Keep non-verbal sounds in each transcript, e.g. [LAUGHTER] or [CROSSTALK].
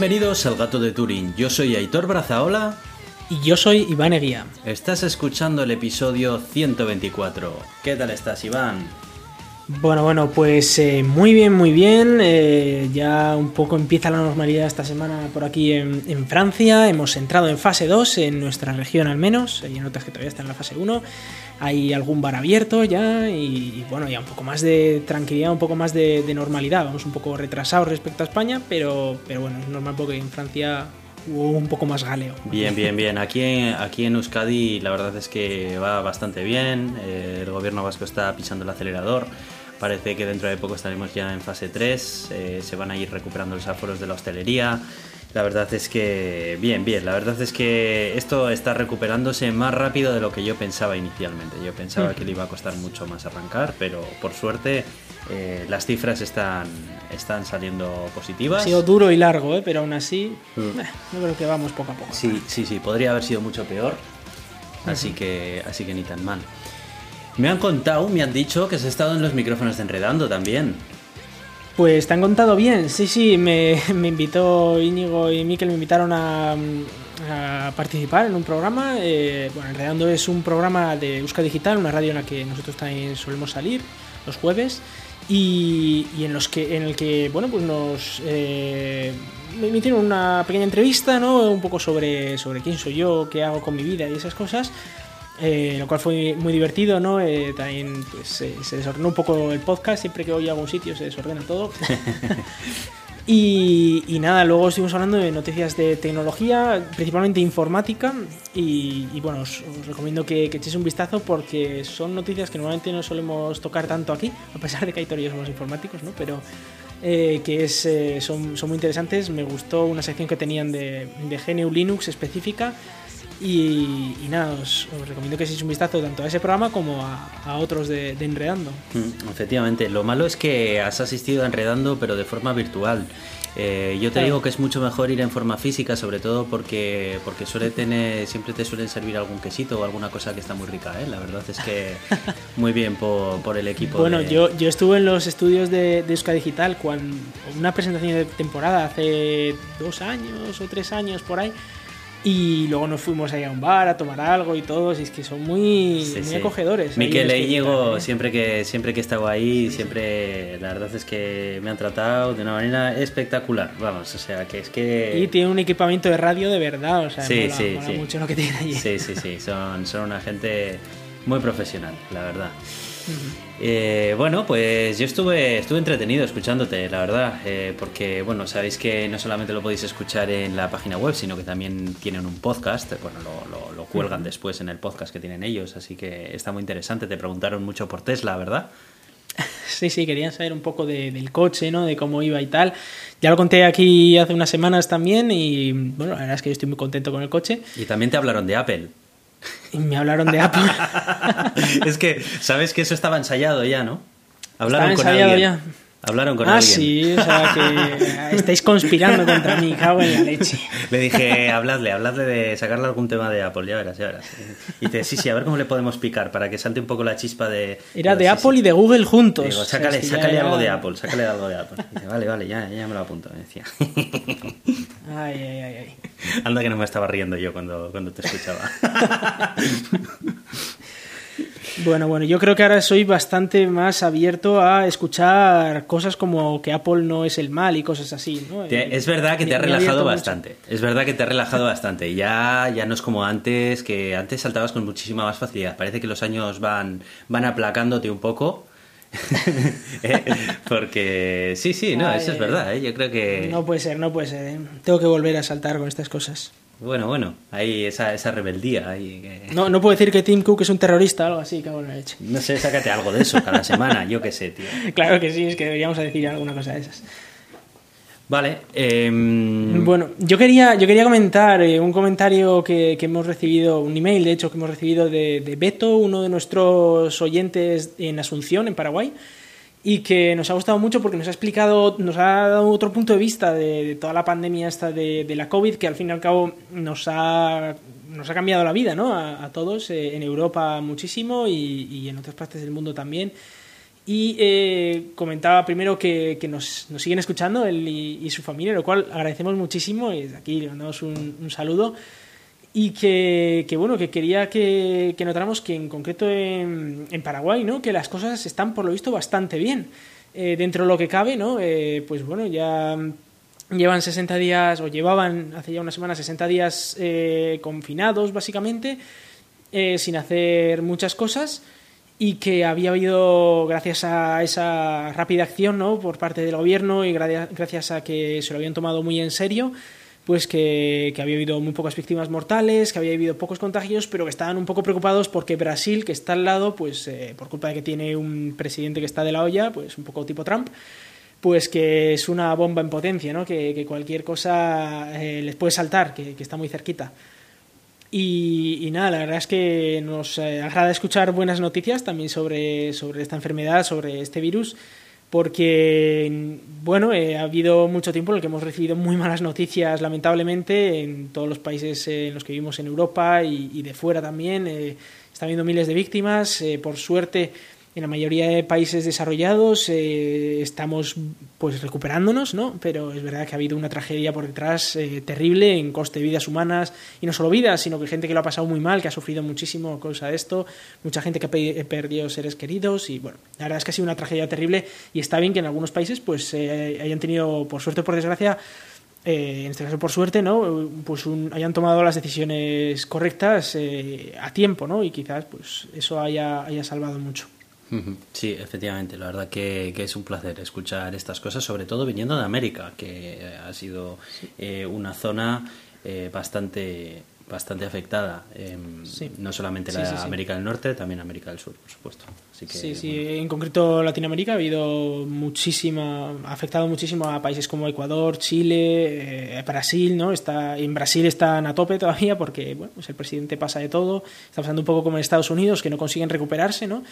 Bienvenidos al Gato de Turín. Yo soy Aitor Brazaola. Y yo soy Iván Eguía. Estás escuchando el episodio 124. ¿Qué tal estás, Iván? Bueno, bueno, pues eh, muy bien, muy bien. Eh, ya un poco empieza la normalidad esta semana por aquí en, Francia. Hemos entrado en fase 2, en nuestra región al menos. Hay notas que todavía están en la fase 1. Hay algún bar abierto ya y, bueno, ya un poco más de tranquilidad, un poco más de, normalidad. Vamos un poco retrasados respecto a España, pero, pero bueno, es normal porque en Francia hubo un poco más galeo. Bien, bien, bien. Aquí, aquí en Euskadi la verdad es que va bastante bien. Eh, el gobierno vasco está pisando el acelerador. Parece que dentro de poco estaremos ya en fase 3, eh, se van a ir recuperando los aforos de la hostelería. La verdad es que bien, bien, la verdad es que esto está recuperándose más rápido de lo que yo pensaba inicialmente. Yo pensaba que le iba a costar mucho más arrancar, pero por suerte eh, las cifras están, están saliendo positivas. Ha sido duro y largo, ¿eh? pero aún así mm. yo creo que vamos poco a poco. Sí, sí, sí, podría haber sido mucho peor, así, que, así que ni tan mal. Me han contado, me han dicho que has estado en los micrófonos de Enredando también. Pues te han contado bien, sí, sí, me, invitó Íñigo y Miquel, me invitaron a, participar en un programa. Eh, bueno, Enredando es un programa de Euska Digital, una radio en la que nosotros también solemos salir los jueves. Y, en los que en el que bueno pues nos eh, me emitieron una pequeña entrevista no un poco sobre sobre quién soy yo qué hago con mi vida y esas cosas eh, lo cual fue muy divertido, ¿no? Eh, también pues, se desordenó un poco el podcast, siempre que voy a algún sitio se desordena todo. [LAUGHS] [LAUGHS] y, nada, luego estuvimos hablando de noticias de tecnología, principalmente informática, y, bueno, os, recomiendo que, echéis un vistazo porque son noticias que normalmente no solemos tocar tanto aquí, [LAUGHS] a pesar de que hay y somos informáticos, ¿no? Pero eh, que es, son, son, muy interesantes, me gustó una sección que tenían de, de GNU Linux específica, y, nada, os, recomiendo que echéis un vistazo tanto a ese programa como a, otros de, Enredando. Mm, efectivamente, lo malo es que has asistido a Enredando pero de forma virtual. Eh, yo te digo que es mucho mejor ir en forma física, sobre todo porque, porque suele tener, siempre te suelen servir algún quesito o alguna cosa que está muy rica, ¿eh? La verdad es que [LAUGHS] muy bien por, por el equipo. Bueno, yo, yo estuve en los estudios de, de Euska Digital cuando una presentación de temporada hace dos años o tres años por ahí y luego nos fuimos ahí a un bar a tomar algo y todo, y es que son muy, acogedores. Miquel y Íñigo, siempre que, siempre que he estado ahí, siempre, la verdad es que me han tratado de una manera espectacular, vamos, o sea, que es que... Y tiene un equipamiento de radio de verdad, o sea, sí, sí, mucho lo que tiene allí. Sí, sí, sí, son, son una gente muy profesional, la verdad. Eh, bueno, pues yo estuve, estuve entretenido escuchándote, la verdad, eh, porque bueno, sabéis que no solamente lo podéis escuchar en la página web, sino que también tienen un podcast, bueno, lo, lo, cuelgan después en el podcast que tienen ellos, así que está muy interesante. Te preguntaron mucho por Tesla, ¿verdad? [LAUGHS] Sí, sí, querían saber un poco del coche, ¿no? De cómo iba y tal. Ya lo conté aquí hace unas semanas también y bueno, la verdad es que yo estoy muy contento con el coche. Y también te hablaron de Apple. Y me hablaron de Apple. [LAUGHS] es que, sabes que eso estaba ensayado ya, ¿no? Hablaron con alguien. ya. Hablaron con ah, alguien. Ah, sí, o sea que [LAUGHS] estáis conspirando contra mí, cago en la leche. Le dije, habladle, habladle de sacarle algún tema de Apple, ya verás, ya verás. Y dice, sí, sí, a ver cómo le podemos picar para que salte un poco la chispa de... Era de Apple y de Google juntos. Digo, sácale, sácale algo de Apple, sácale algo de Apple. dice, vale, vale, ya, ya me lo apunto, me decía. Ay, ay, ay, ay. Anda que no me estaba riendo yo cuando, cuando te escuchaba. [LAUGHS] Bueno, bueno, yo creo que ahora soy bastante más abierto a escuchar cosas como que Apple no es el mal y cosas así. ¿no? Es verdad que te ha relajado bastante. Es verdad que te ha relajado bastante. Ya, ya no es como antes, que antes saltabas con muchísima más facilidad. Parece que los años van, van aplacándote un poco. [LAUGHS] Eh, porque sí, sí, no, eso es verdad. ¿eh? Yo creo que. No puede ser, no puede ser. ¿eh? Tengo que volver a saltar con estas cosas. Bueno, bueno, hay esa, esa rebeldía. Ahí no, no puedo decir que Tim Cook es un terrorista o algo así, cabrón, hecho. No sé, sácate algo de eso cada semana, yo qué sé, tío. [LAUGHS] Claro que sí, es que deberíamos decir alguna cosa de esas. Vale. Em, bueno, yo quería, yo quería comentar eh, un comentario que, que, hemos recibido, un email de hecho que hemos recibido de, de Beto, uno de nuestros oyentes en Asunción, en Paraguay, y que nos ha gustado mucho porque nos ha explicado, nos ha dado otro punto de vista de, toda la pandemia esta de, la COVID, que al fin y al cabo nos ha, nos ha cambiado la vida ¿no? a, todos, eh, en Europa muchísimo y, en otras partes del mundo también. Y eh, comentaba primero que, nos, siguen escuchando él y, su familia, lo cual agradecemos muchísimo y desde aquí le mandamos un, saludo. Y que, bueno, que quería que, notáramos que en concreto en, Paraguay, ¿no? que las cosas están por lo visto bastante bien. Eh, dentro de lo que cabe, ¿no? Eh, pues bueno, ya llevan 60 días, o llevaban hace ya una semana 60 días confinados, básicamente, sin hacer muchas cosas y que había habido, gracias a esa rápida acción ¿no? por parte del gobierno y gracias a que se lo habían tomado muy en serio, pues que, había habido muy pocas víctimas mortales, que había habido pocos contagios, pero que estaban un poco preocupados porque Brasil, que está al lado, pues eh, por culpa de que tiene un presidente que está de la olla, pues un poco tipo Trump, pues que es una bomba en potencia, ¿no? que, cualquier cosa eh, les puede saltar, que está muy cerquita. Y, nada, la verdad es que nos eh, agrada escuchar buenas noticias también sobre, sobre esta enfermedad, sobre este virus, porque, bueno, eh, ha habido mucho tiempo en el que hemos recibido muy malas noticias, lamentablemente, en todos los países en los que vivimos en Europa y, de fuera también. Eh, está habiendo miles de víctimas. por suerte, en la mayoría de países desarrollados eh, estamos pues recuperándonos, ¿no? Pero es verdad que ha habido una tragedia por detrás eh, terrible en coste de vidas humanas y no solo vidas, sino que gente que lo ha pasado muy mal, que ha sufrido muchísimo a causa de esto, mucha gente que ha perdido seres queridos y bueno, la verdad es que ha sido una tragedia terrible y está bien que en algunos países pues eh, hayan tenido por suerte o por desgracia en este caso por suerte, ¿no? Pues hayan tomado las decisiones correctas a tiempo, ¿no? Y quizás pues eso haya, haya salvado mucho. Sí, efectivamente, la verdad que, es un placer escuchar estas cosas, sobre todo viniendo de América, que ha sido eh, una zona eh, bastante bastante afectada, no solamente la América del Norte, también América del Sur, por supuesto. sí, sí, en concreto Latinoamérica ha habido muchísima, ha afectado muchísimo a países como Ecuador, Chile, eh, Brasil, ¿no? Está, en Brasil están a tope todavía porque, bueno, pues el presidente pasa de todo, está pasando un poco como en Estados Unidos, que no consiguen recuperarse, ¿no?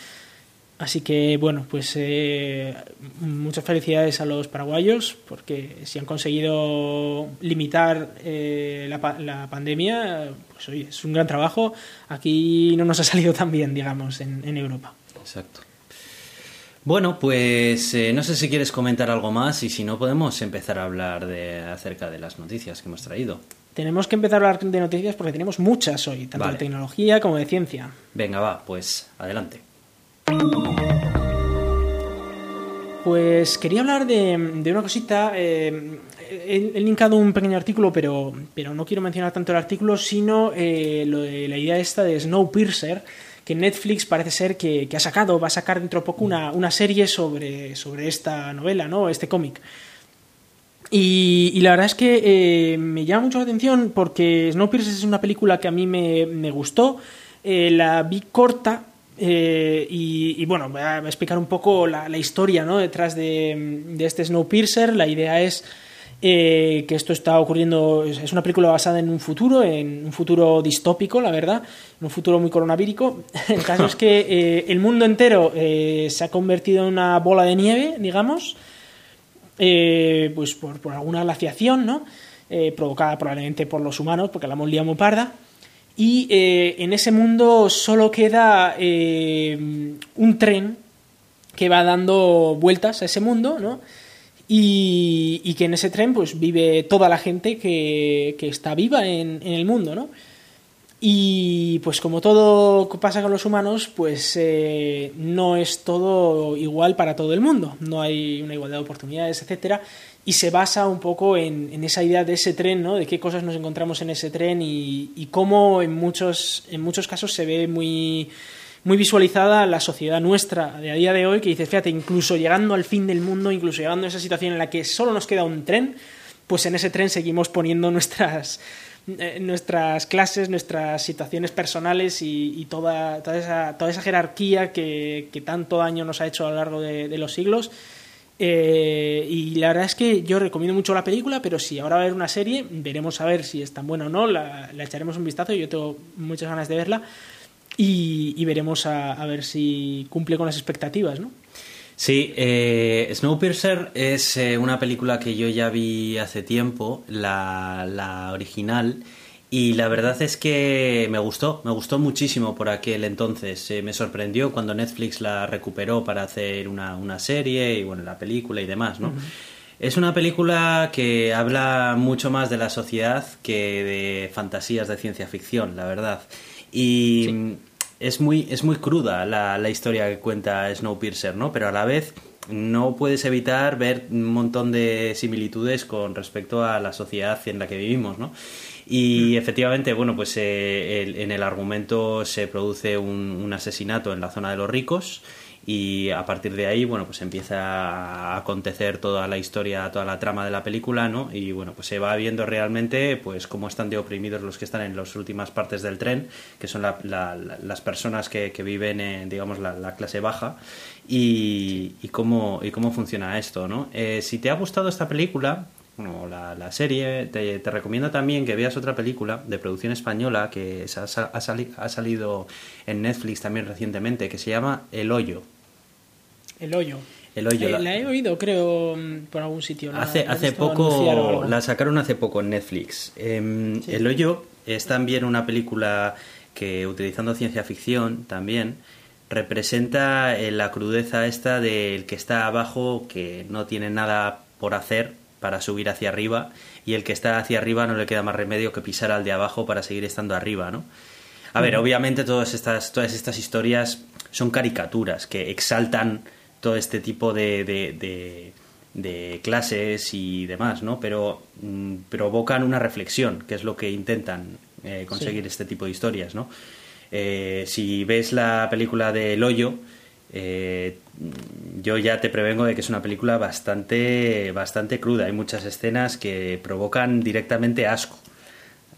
Así que, bueno, pues eh, muchas felicidades a los paraguayos porque si han conseguido limitar eh, la, pandemia, pues oye, es un gran trabajo. Aquí no nos ha salido tan bien, digamos, en, Europa. Exacto. Bueno, pues eh, no sé si quieres comentar algo más y si no podemos empezar a hablar de, acerca de las noticias que hemos traído. Tenemos que empezar a hablar de noticias porque tenemos muchas hoy, tanto de tecnología como de ciencia. Venga, va, pues adelante. Pues quería hablar de, una cosita. Eh, he, linkado un pequeño artículo, pero, pero no quiero mencionar tanto el artículo, sino eh, la idea esta de Snowpiercer, que Netflix parece ser que, ha sacado, va a sacar dentro de poco una, serie sobre, sobre esta novela, ¿no? este cómic. Y, la verdad es que eh, me llama mucho la atención porque Snowpiercer es una película que a mí me gustó. la vi corta, eh, y, bueno, voy a explicar un poco la, historia detrás de, de, este Snowpiercer. La idea es eh, que esto está ocurriendo, es una película basada en un futuro, en un futuro distópico, la verdad, en un futuro muy coronavírico. [LAUGHS] El caso es que eh, el mundo entero se ha convertido en una bola de nieve, digamos, pues por, por, alguna glaciación, ¿no? provocada probablemente por los humanos, porque la hemos liado muy parda. Y eh, en ese mundo solo queda eh, un tren que va dando vueltas a ese mundo, ¿no? Y, que en ese tren pues vive toda la gente que, está viva en, el mundo, ¿no? Y pues como todo pasa con los humanos, pues eh, no es todo igual para todo el mundo, no hay una igualdad de oportunidades, etcétera, y se basa un poco en, esa idea de ese tren, ¿no? de qué cosas nos encontramos en ese tren y, cómo en muchos, en muchos casos se ve muy, muy visualizada la sociedad nuestra de a día de hoy, que dices, fíjate, incluso llegando al fin del mundo, incluso llegando a esa situación en la que solo nos queda un tren, pues en ese tren seguimos poniendo nuestras, eh, nuestras clases, nuestras situaciones personales y, toda, toda, esa, toda esa jerarquía que, tanto daño nos ha hecho a lo largo de los siglos eh, y la verdad es que yo recomiendo mucho la película, pero si ahora va a haber una serie, veremos a ver si es tan buena o no, la, echaremos un vistazo, yo tengo muchas ganas de verla y, veremos a, ver si cumple con las expectativas, ¿no? Sí, eh, Snowpiercer es eh, una película que yo ya vi hace tiempo, la, la original, Y la verdad es que me gustó, me gustó muchísimo por aquel entonces. me sorprendió cuando Netflix la recuperó para hacer una, una serie y bueno, la película y demás, ¿no? Es una película que habla mucho más de la sociedad que de fantasías de ciencia ficción, la verdad. Y es, muy, es muy cruda la, la historia que cuenta Snowpiercer, ¿no? Pero a la vez no puedes evitar ver un montón de similitudes con respecto a la sociedad en la que vivimos, ¿no? Y mm. efectivamente, bueno, pues eh, en el argumento se produce un, asesinato en la zona de los ricos y a partir de ahí, bueno, pues empieza a acontecer toda la historia, toda la trama de la película, ¿no? Y bueno, pues se va viendo realmente, pues cómo están de oprimidos los que están en las últimas partes del tren, que son las personas que, viven en, digamos, la, clase baja y, cómo, y cómo funciona esto, ¿no? Eh, si te ha gustado esta película, bueno, la, serie, te, recomiendo también que veas otra película de producción española que ha, ha, salido en Netflix también recientemente, que se llama El Hoyo. El hoyo. El hoyo. Eh, la... he oído, creo, mm, por algún sitio. hace hace poco, la sacaron hace poco en Netflix. Em, el hoyo es también una película que, utilizando ciencia ficción también, representa eh, la crudeza esta del que está abajo, que no tiene nada por hacer para subir hacia arriba, y el que está hacia arriba no le queda más remedio que pisar al de abajo para seguir estando arriba, ¿no? A ver, obviamente todas estas, todas estas historias son caricaturas que exaltan todo este tipo de, de, clases y demás, ¿no? Pero mm, provocan una reflexión, que es lo que intentan eh, conseguir este tipo de historias, ¿no? Eh, si ves la película de El Hoyo, eh, yo ya te prevengo de que es una película bastante, bastante cruda. Hay muchas escenas que provocan directamente asco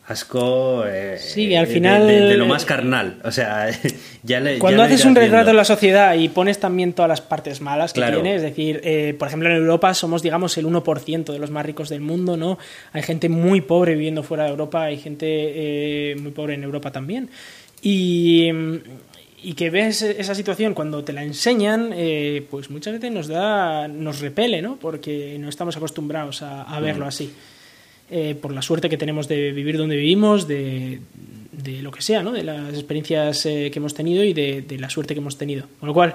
asco eh, sí, al final de, lo más carnal o sea [LAUGHS] ya le, cuando haces un retrato de la sociedad y pones también todas las partes malas que tiene es decir eh, por ejemplo en Europa somos digamos el 1% de los más ricos del mundo no hay gente muy pobre viviendo fuera de Europa hay gente eh, muy pobre en Europa también y y que ves esa situación cuando te la enseñan, pues muchas veces nos da, nos repele, ¿no? Porque no estamos acostumbrados a, verlo mm. así. Eh, por la suerte que tenemos de vivir donde vivimos, de, de lo que sea, ¿no? de las experiencias eh, que hemos tenido y de, la suerte que hemos tenido. Con lo cual,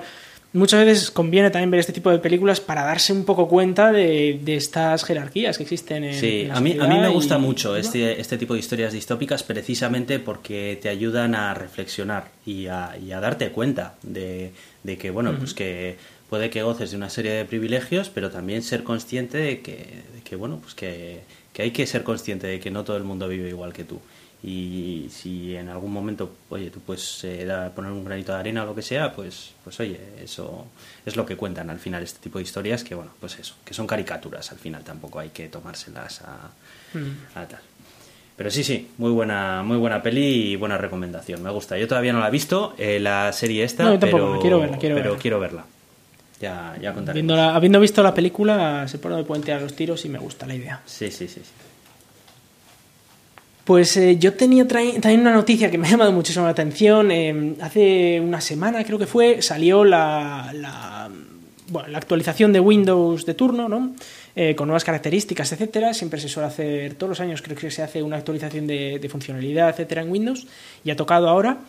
muchas veces conviene también ver este tipo de películas para darse un poco cuenta de, estas jerarquías que existen en, sí, a mí, a mí me gusta mucho este, este tipo de historias distópicas precisamente porque te ayudan a reflexionar y a, y a darte cuenta de, de que, bueno, pues que puede que goces de una serie de privilegios, pero también ser consciente de que, de que bueno, pues que que hay que ser consciente de que no todo el mundo vive igual que tú. Y si en algún momento, oye, tú puedes eh, poner un granito de arena o lo que sea, pues, pues oye, eso es lo que cuentan al final este tipo de historias, que bueno, pues eso, que son caricaturas al final, tampoco hay que tomárselas a, mm. a tal. Pero sí, sí, muy buena, muy buena peli y buena recomendación. Me gusta. Yo todavía no la he visto, eh, la serie esta, pero, quiero verla, pero quiero verla. Ya, ya contaré. Habiendo visto la película, se pone de puente a los tiros y me gusta la idea. Sí, sí, sí. Pues eh, yo tenía también una noticia que me ha llamado muchísimo la atención. Eh, hace una semana, creo que fue, salió la, la, bueno, la actualización de Windows de turno, ¿no? Eh, con nuevas características, etcétera. Siempre se suele hacer, todos los años creo que se hace una actualización de, de funcionalidad, etcétera, en Windows. Y ha tocado ahora.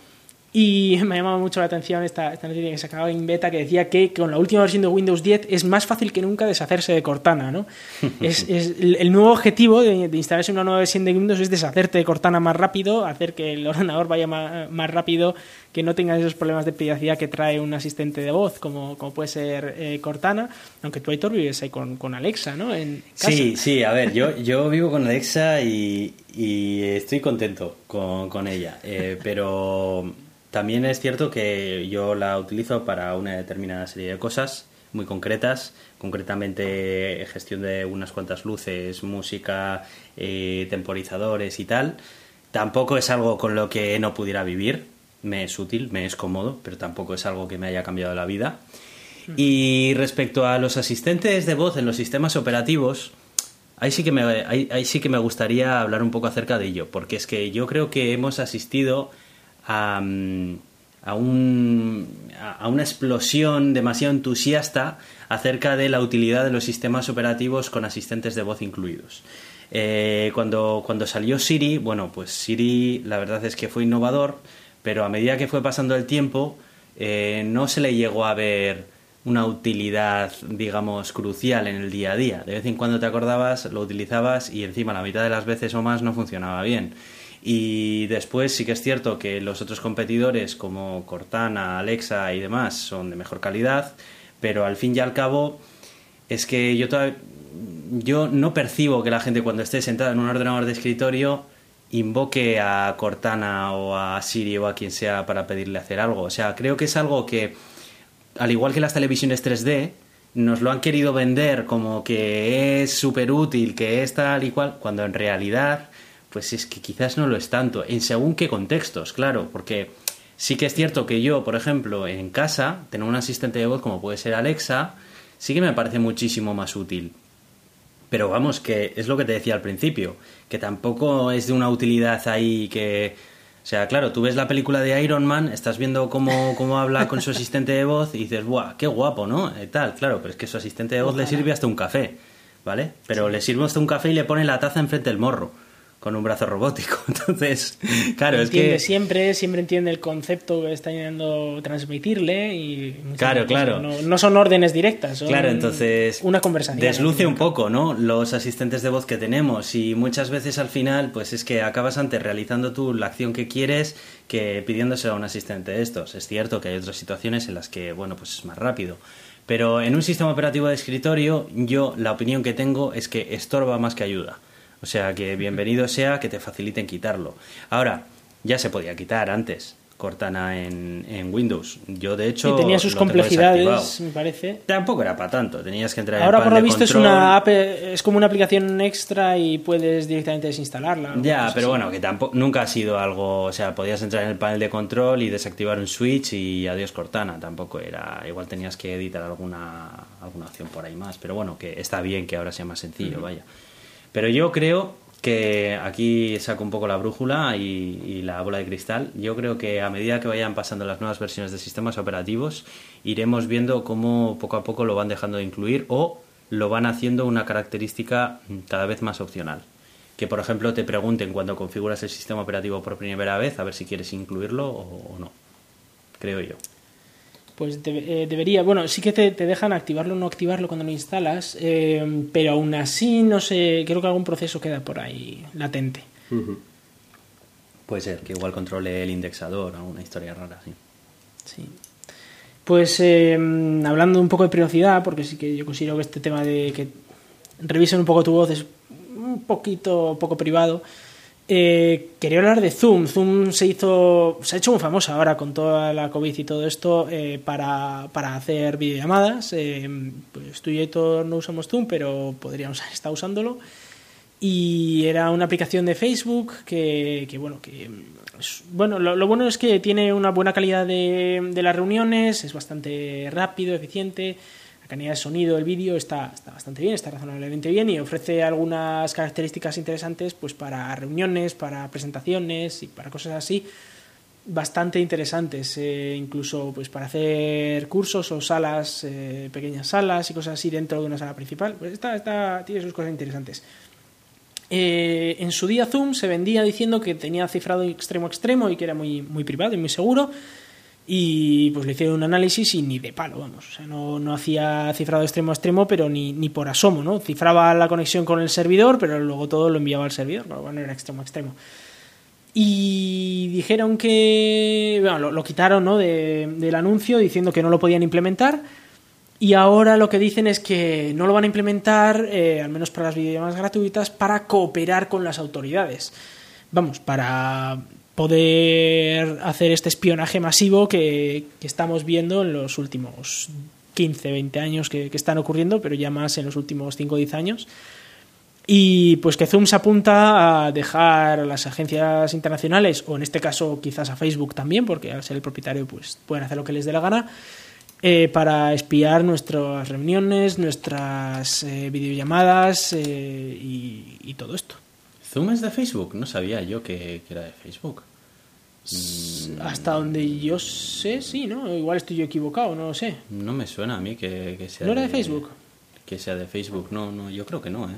Y me ha llamado mucho la atención esta, esta noticia que se acaba en beta que decía que con la última versión de Windows 10 es más fácil que nunca deshacerse de Cortana. ¿no? [LAUGHS] es, es el, nuevo objetivo de, instalarse una nueva versión de Windows es deshacerte de Cortana más rápido, hacer que el ordenador vaya más, rápido, que no tengas esos problemas de privacidad que trae un asistente de voz como, como puede ser eh, Cortana, aunque tú, Aitor, vives ahí con, con Alexa, ¿no? En Sí, sí, a ver, yo, yo vivo con Alexa y, y estoy contento con, con ella, eh, pero también es cierto que yo la utilizo para una determinada serie de cosas muy concretas, concretamente gestión de unas cuantas luces, música, eh, temporizadores y tal. Tampoco es algo con lo que no pudiera vivir, me es útil, me es cómodo, pero tampoco es algo que me haya cambiado la vida. Hmm. Y respecto a los asistentes de voz en los sistemas operativos, ahí sí que me, ahí sí que me gustaría hablar un poco acerca de ello, porque es que yo creo que hemos asistido a, a, un, una explosión demasiado entusiasta acerca de la utilidad de los sistemas operativos con asistentes de voz incluidos. Eh, cuando, cuando salió Siri, bueno, pues Siri la verdad es que fue innovador, pero a medida que fue pasando el tiempo, eh, no se le llegó a ver una utilidad, digamos, crucial en el día a día. De vez en cuando te acordabas, lo utilizabas y encima la mitad de las veces o más no funcionaba bien. Y después sí que es cierto que los otros competidores como Cortana, Alexa y demás son de mejor calidad, pero al fin y al cabo es que yo yo no percibo que la gente cuando esté sentada en un ordenador de escritorio invoque a Cortana o a Siri o a quien sea para pedirle hacer algo. O sea, creo que es algo que, al igual que las televisiones 3D, nos lo han querido vender como que es súper útil, que es tal y cual, cuando en realidad, pues es que quizás no lo es tanto, en según qué contextos, claro, porque sí que es cierto que yo, por ejemplo, en casa, tener un asistente de voz como puede ser Alexa, sí que me parece muchísimo más útil. Pero vamos, que es lo que te decía al principio, que tampoco es de una utilidad ahí que... O sea, claro, tú ves la película de Iron Man, estás viendo cómo, cómo habla con su asistente de voz y dices, ¡buah, qué guapo, ¿no? Y tal, claro, pero es que su asistente de voz le sirve hasta un café, ¿vale? Pero le sirve hasta un café y le pone la taza enfrente del morro con un brazo robótico. [LAUGHS] Entonces, claro, es que... Siempre, siempre entiende el concepto que está intentando transmitirle y... Claro, claro. No, son órdenes directas, son claro, entonces, una conversación. Desluce un poco, ¿no? Los asistentes de voz que tenemos y muchas veces al final, pues es que acabas antes realizando tú la acción que quieres que pidiéndoselo a un asistente de estos. Es cierto que hay otras situaciones en las que, bueno, pues es más rápido. Pero en un sistema operativo de escritorio, yo la opinión que tengo es que estorba más que ayuda. O sea que bienvenido sea que te faciliten quitarlo. Ahora, ya se podía quitar antes. Cortana en, en Windows. Yo, de hecho. Y tenía sus complejidades, me parece. Tampoco era para tanto. Tenías que entrar Ahora, en por lo visto, es una es como una aplicación extra y puedes directamente desinstalarla. Ya, pero bueno, que tampoco nunca ha sido algo. O sea, podías entrar en el panel de control y desactivar un switch y adiós Cortana. Tampoco era. Igual tenías que editar alguna, alguna opción por ahí más. Pero bueno, que está bien que ahora sea más sencillo, vaya. Pero yo creo que aquí saco un poco la brújula y, la bola de cristal. Yo creo que a medida que vayan pasando las nuevas versiones de sistemas operativos, iremos viendo cómo poco a poco lo van dejando de incluir o lo van haciendo una característica cada vez más opcional. Que, por ejemplo, te pregunten cuando configuras el sistema operativo por primera vez a ver si quieres incluirlo o no. Creo yo pues eh, debería, bueno, sí que te, dejan activarlo o no activarlo cuando lo instalas, eh, pero aún así, no sé, creo que algún proceso queda por ahí latente. Puede ser, que igual controle el indexador o una historia rara, sí. Sí. Pues eh, hablando un poco de privacidad, porque sí que yo considero que este tema de que revisen un poco tu voz es un poquito poco privado. Eh, quería hablar de Zoom. Zoom se hizo, se ha hecho muy famosa ahora con toda la COVID y todo esto eh, para, hacer videollamadas. Eh, pues tú y yo no usamos Zoom, pero podríamos estar usándolo. Y era una aplicación de Facebook que, bueno, que bueno, lo, bueno es que tiene una buena calidad de, de las reuniones, es bastante rápido, eficiente la calidad de sonido del vídeo está, está, bastante bien, está razonablemente bien y ofrece algunas características interesantes pues para reuniones, para presentaciones y para cosas así bastante interesantes, eh, incluso pues para hacer cursos o salas, eh, pequeñas salas y cosas así dentro de una sala principal. Pues está, está, tiene sus cosas interesantes. Eh, en su día Zoom se vendía diciendo que tenía cifrado extremo extremo y que era muy, muy privado y muy seguro. Y pues le hicieron un análisis y ni de palo, vamos. O sea, no, no hacía cifrado extremo a extremo, pero ni, ni por asomo, ¿no? Cifraba la conexión con el servidor, pero luego todo lo enviaba al servidor, bueno, no era extremo a extremo. Y dijeron que. Bueno, lo, quitaron ¿no? de, del anuncio diciendo que no lo podían implementar. Y ahora lo que dicen es que no lo van a implementar, eh, al menos para las videollamadas gratuitas, para cooperar con las autoridades. Vamos, para poder hacer este espionaje masivo que, estamos viendo en los últimos 15, 20 años que, están ocurriendo, pero ya más en los últimos 5 o 10 años. Y pues que Zoom se apunta a dejar a las agencias internacionales, o en este caso quizás a Facebook también, porque al ser el propietario pues pueden hacer lo que les dé la gana, eh, para espiar nuestras reuniones, nuestras eh, videollamadas eh, y todo esto. ¿Zoom es de Facebook? No sabía yo que, era de Facebook. Mm. Hasta donde yo sé, sí, ¿no? Igual estoy yo equivocado, no lo sé. No me suena a mí que, sea. ¿No era de Facebook? Que sea de Facebook, no, no, yo creo que no, ¿eh?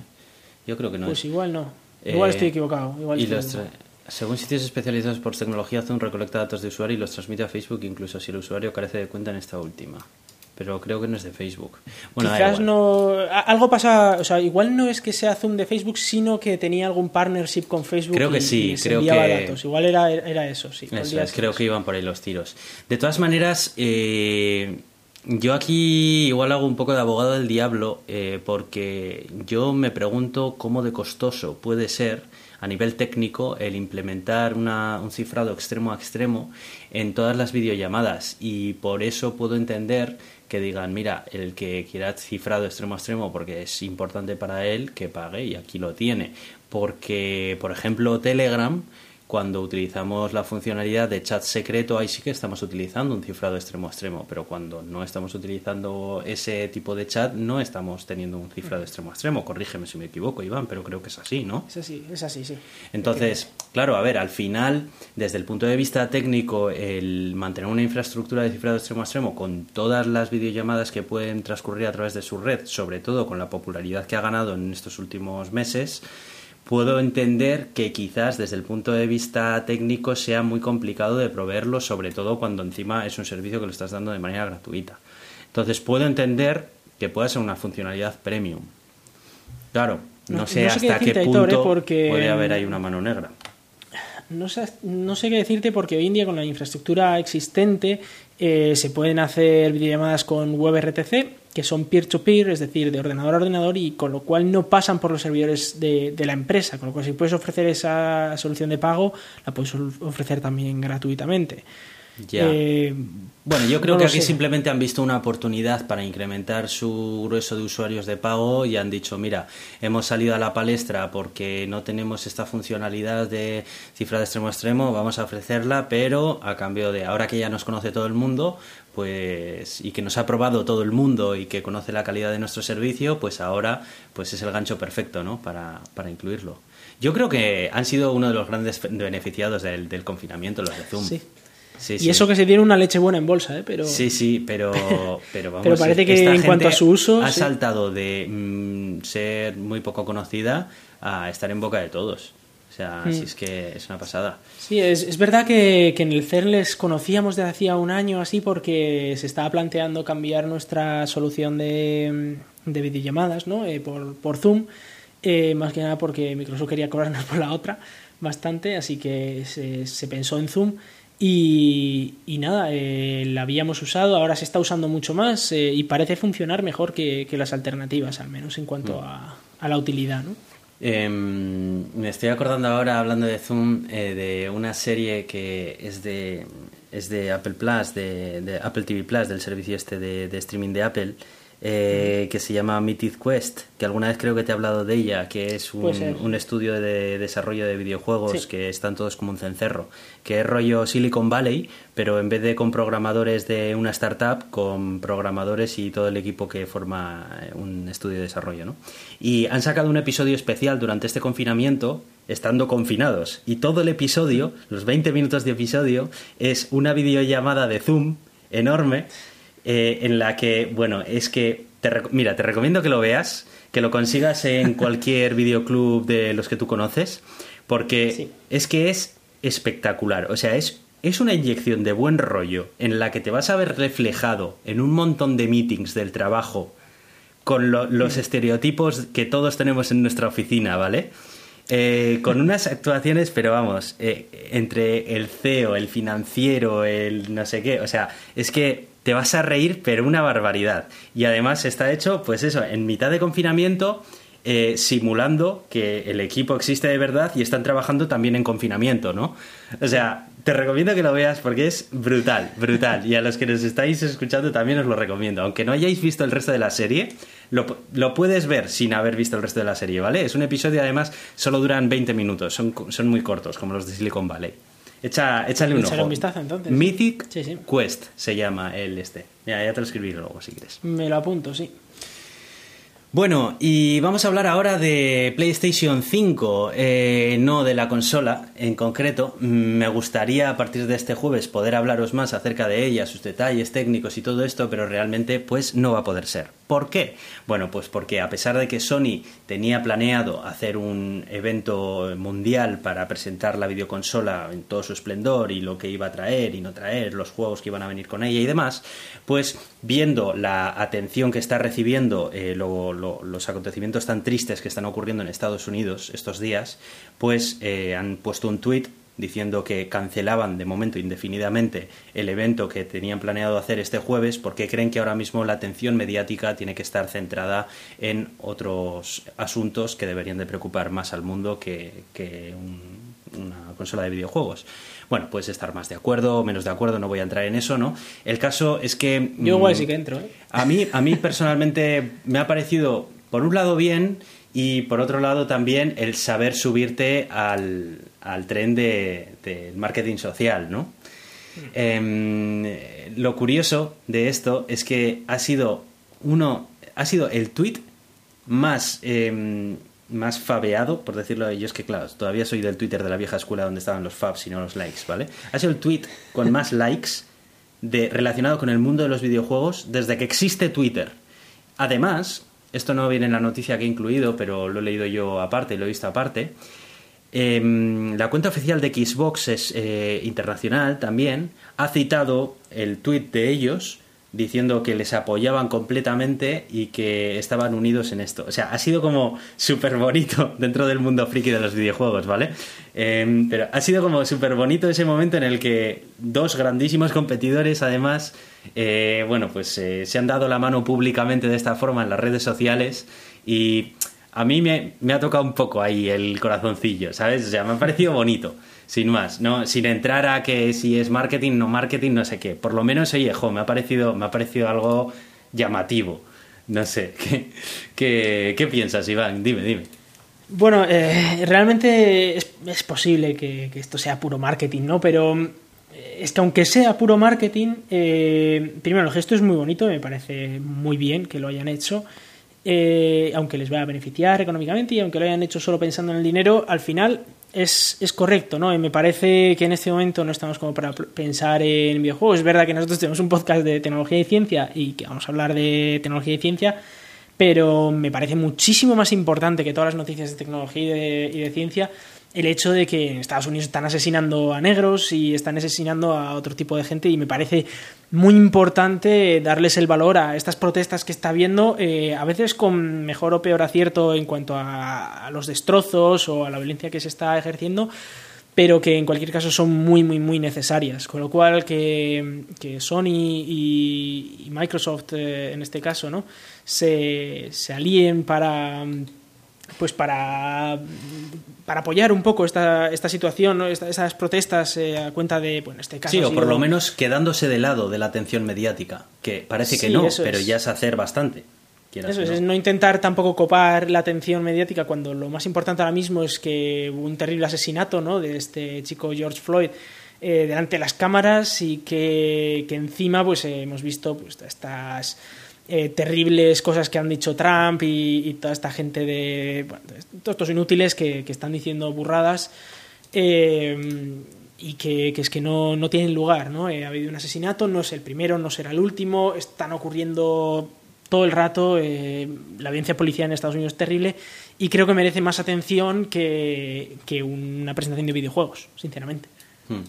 Yo creo que no Pues es. igual no. Igual Eh, estoy equivocado. Igual y estoy los equivocado. tra- según sitios especializados por tecnología, Zoom recolecta datos de usuario y los transmite a Facebook, incluso si el usuario carece de cuenta en esta última. Pero creo que no es de Facebook. Bueno, Quizás no. Algo pasa. O sea, igual no es que sea Zoom de Facebook, sino que tenía algún partnership con Facebook. Creo que y- sí, y creo que- datos. Igual era, era eso, sí. Eso es, creo que iban por ahí los tiros. De todas maneras, eh, yo aquí igual hago un poco de abogado del diablo, eh, porque yo me pregunto cómo de costoso puede ser a nivel técnico el implementar una- un cifrado extremo a extremo en todas las videollamadas y por eso puedo entender que digan, mira, el que quiera cifrado extremo a extremo porque es importante para él, que pague y aquí lo tiene. Porque, por ejemplo, Telegram, cuando utilizamos la funcionalidad de chat secreto, ahí sí que estamos utilizando un cifrado extremo a extremo, pero cuando no estamos utilizando ese tipo de chat, no estamos teniendo un cifrado extremo a extremo. Corrígeme si me equivoco, Iván, pero creo que es así, ¿no? Es así, es así, sí. Entonces, claro, a ver, al final, desde el punto de vista técnico, el mantener una infraestructura de cifrado extremo a extremo con todas las videollamadas que pueden transcurrir a través de su red, sobre todo con la popularidad que ha ganado en estos últimos meses, puedo entender que quizás desde el punto de vista técnico sea muy complicado de proveerlo, sobre todo cuando encima es un servicio que lo estás dando de manera gratuita. Entonces, puedo entender que pueda ser una funcionalidad premium. Claro, no, No- sé no sé qué hasta qué decirte, punto ¿eh? porque- puede haber ahí una mano negra. No sé, no sé qué decirte porque hoy en día con la infraestructura existente eh, se pueden hacer videollamadas con WebRTC que son peer-to-peer, es decir, de ordenador a ordenador y con lo cual no pasan por los servidores de, de la empresa, con lo cual si puedes ofrecer esa solución de pago, la puedes ofrecer también gratuitamente. Ya. Eh, Bueno, yo creo no que aquí sé. simplemente han visto una oportunidad para incrementar su grueso de usuarios de pago y han dicho, mira, hemos salido a la palestra porque no tenemos esta funcionalidad de cifra de extremo a extremo, vamos a ofrecerla, pero a cambio de, ahora que ya nos conoce todo el mundo, pues y que nos ha probado todo el mundo y que conoce la calidad de nuestro servicio, pues ahora pues es el gancho perfecto, ¿no? Para, para incluirlo. Yo creo que han sido uno de los grandes beneficiados del, del confinamiento los de Zoom. Sí. Sí, y sí. eso que se tiene una leche buena en bolsa, ¿eh? pero Sí, sí, pero, [LAUGHS] pero vamos. Pero parece que esta en cuanto a su uso, Ha saltado de mm, ser muy poco conocida a estar en boca de todos. Sea, Mm. si es que es una pasada. Sí, es, es verdad que, que en el CERN les conocíamos desde hacía un año así porque se estaba planteando cambiar nuestra solución de, de videollamadas ¿no? Eh, por, por Zoom, eh, más que nada porque Microsoft quería cobrarnos [LAUGHS] por la otra bastante, así que se, se pensó en Zoom. Y, y nada, eh, la habíamos usado, ahora se está usando mucho más eh, y parece funcionar mejor que, que las alternativas, al menos en cuanto a, a la utilidad. ¿no? Em, me estoy acordando ahora, hablando de Zoom, eh, de una serie que es de, es de Apple Plus, de, Apple TV Plus, del servicio este de streaming de Apple, eh, que se llama Mythic Quest, que alguna vez creo que te he hablado de ella, que es un, estudio de desarrollo de videojuegos Sí. que están todos como un cencerro, que es rollo Silicon Valley, pero en vez de con programadores de una startup, con programadores y todo el equipo que forma eh, un estudio de desarrollo, ¿no? Y han sacado un episodio especial durante este confinamiento, estando confinados, y todo el episodio, los 20 minutos de episodio, es una videollamada de Zoom enorme eh, en la que, bueno, es que, te mira, te recomiendo que lo veas, que lo consigas en [LAUGHS] cualquier videoclub de los que tú conoces, porque Sí. es que es espectacular, o sea, es, es una inyección de buen rollo en la que te vas a ver reflejado en un montón de meetings del trabajo con lo- los estereotipos que todos tenemos en nuestra oficina, ¿vale? Eh, con unas [LAUGHS] actuaciones, pero vamos, eh, entre el CEO, el financiero, el no sé qué, o sea, es que te vas a reír, pero una barbaridad. Y además está hecho, pues eso, en mitad de confinamiento, eh, simulando que el equipo existe de verdad y están trabajando también en confinamiento, ¿no? O sea, te recomiendo que lo veas porque es brutal, brutal. Y a los que nos estáis escuchando también os lo recomiendo. Aunque no hayáis visto el resto de la serie, lo, pu- lo puedes ver sin haber visto el resto de la serie, ¿vale? Es un episodio, además, solo duran 20 minutos, son muy cortos, como los de Silicon Valley. Echa, échale un Echaré ojo. un vistazo, entonces. Mythic Sí, sí. Quest se llama el este. Mira, ya te lo escribiré luego si quieres. Me lo apunto, sí. Bueno, y vamos a hablar ahora de PlayStation 5, eh, no de la consola en concreto. Mm, Me gustaría a partir de este jueves poder hablaros más acerca de ella, sus detalles técnicos y todo esto, pero realmente pues no va a poder ser. ¿Por qué? Bueno, pues porque a pesar de que Sony tenía planeado hacer un evento mundial para presentar la videoconsola en todo su esplendor y lo que iba a traer y no traer, los juegos que iban a venir con ella y demás, pues viendo la atención que está recibiendo eh, los acontecimientos tan tristes que están ocurriendo en Estados Unidos estos días, pues eh, han puesto un tuit diciendo que cancelaban de momento indefinidamente el evento que tenían planeado hacer este jueves porque creen que ahora mismo la atención mediática tiene que estar centrada en otros asuntos que deberían de preocupar más al mundo que, una consola de videojuegos. Bueno, puedes estar más de acuerdo o menos de acuerdo, no voy a entrar en eso, ¿no? El caso es que... Yo igual mm, sí que entro, ¿eh? A mí, a mí personalmente me ha parecido, por un lado, bien y por otro lado también el saber subirte al, al tren del de, marketing social, ¿no? Em, lo curioso de esto es que ha sido uno, ha sido el tweet más, em, más fabeado, por decirlo de ellos, que claro, todavía soy del Twitter de la vieja escuela donde estaban los fabs y no los likes, ¿vale? Ha sido el tweet con más [LAUGHS] likes de, relacionado con el mundo de los videojuegos desde que existe Twitter. Además, esto no viene en la noticia que he incluido, pero lo he leído yo aparte, lo he visto aparte. Em, la cuenta oficial de Xbox es eh, internacional también. Ha citado el tweet de ellos diciendo que les apoyaban completamente y que estaban unidos en esto. O sea, ha sido como súper bonito [LAUGHS] dentro del mundo friki de los videojuegos, ¿vale? Em, pero ha sido como súper bonito ese momento en el que dos grandísimos competidores, además, eh, bueno, pues eh, se han dado la mano públicamente de esta forma en las redes sociales y a mí me, ha tocado un poco ahí el corazoncillo, ¿sabes? O sea, me ha parecido bonito sin más, no, sin entrar a que si es marketing, no marketing, no sé qué. Por lo menos, oye, jo, me ha parecido, me ha parecido algo llamativo. No sé, [LAUGHS] ¿qué, qué, piensas, Iván? Dime, dime. Bueno, eh, realmente es, posible que, esto sea puro marketing, ¿no? Pero eh, es que aunque sea puro marketing, eh, primero el gesto es muy bonito, me parece muy bien que lo hayan hecho. Aunque les va a beneficiar económicamente y aunque lo hayan hecho solo pensando en el dinero, al final es, es, correcto, ¿no? Me parece que en este momento no estamos como para pensar en videojuegos. Es verdad que nosotros tenemos un podcast de tecnología y ciencia y que vamos a hablar de tecnología y ciencia, pero me parece muchísimo más importante que todas las noticias de tecnología y de ciencia el hecho de que en Estados Unidos están asesinando a negros y están asesinando a otro tipo de gente y me parece muy importante darles el valor a estas protestas que está habiendo, eh, a veces con mejor o peor acierto en cuanto a, los destrozos o a la violencia que se está ejerciendo, pero que en cualquier caso son muy, muy, muy necesarias. Con lo cual que, Sony y, Microsoft, eh, en este caso, ¿no? Se, se alíen para pues para, para apoyar un poco esta, esta situación, ¿no? esas protestas eh, a cuenta de, bueno, este caso. Sí, o por lo menos quedándose de lado de la atención mediática, que parece que no, pero ya es hacer bastante. Eso es, no intentar tampoco copar la atención mediática cuando lo más importante ahora mismo es que hubo un terrible asesinato ¿no? de este chico George Floyd eh, delante de las cámaras y que, que encima pues hemos visto pues estas eh, terribles cosas que han dicho Trump y, toda esta gente de. todos estos inútiles que, están diciendo burradas. Eh, y que, es que no, no tienen lugar, ¿no? Eh, ha habido un asesinato, no es el primero, no será el último, están ocurriendo todo el rato, la violencia policial en Estados Unidos es terrible y creo que merece más atención que, una presentación de videojuegos, sinceramente. Hmm.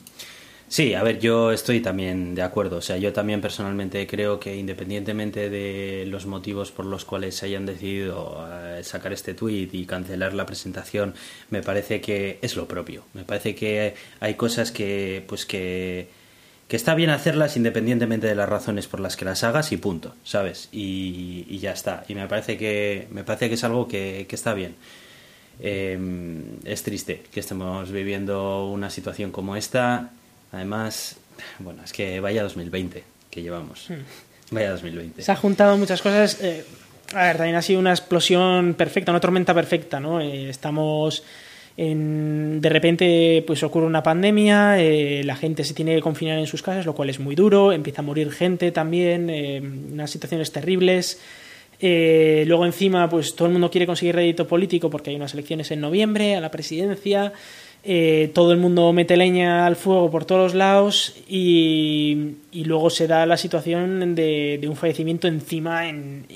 Sí, a ver, yo estoy también de acuerdo. O sea, yo también personalmente creo que independientemente de los motivos por los cuales se hayan decidido eh, sacar este tweet y cancelar la presentación, me parece que es lo propio. Me parece que hay cosas que, pues que, que está bien hacerlas independientemente de las razones por las que las hagas y punto, ¿sabes? Y, ya está. Y me parece que, me parece que es algo que, que está bien. Em, es triste que estemos viviendo una situación como esta Además, bueno, es que vaya 2020 que llevamos. Hmm. Vaya 2020. Se ha juntado muchas cosas. Eh, a ver, también ha sido una explosión perfecta, una tormenta perfecta, ¿no? Eh, estamos en, de repente pues ocurre una pandemia, eh, la gente se tiene que confinar en sus casas, lo cual es muy duro, empieza a morir gente también, unas situaciones terribles. luego encima pues todo el mundo quiere conseguir rédito político porque hay unas elecciones en noviembre a la presidencia. Eh, todo el mundo mete leña al fuego por todos lados y, luego se da la situación de, un fallecimiento encima en,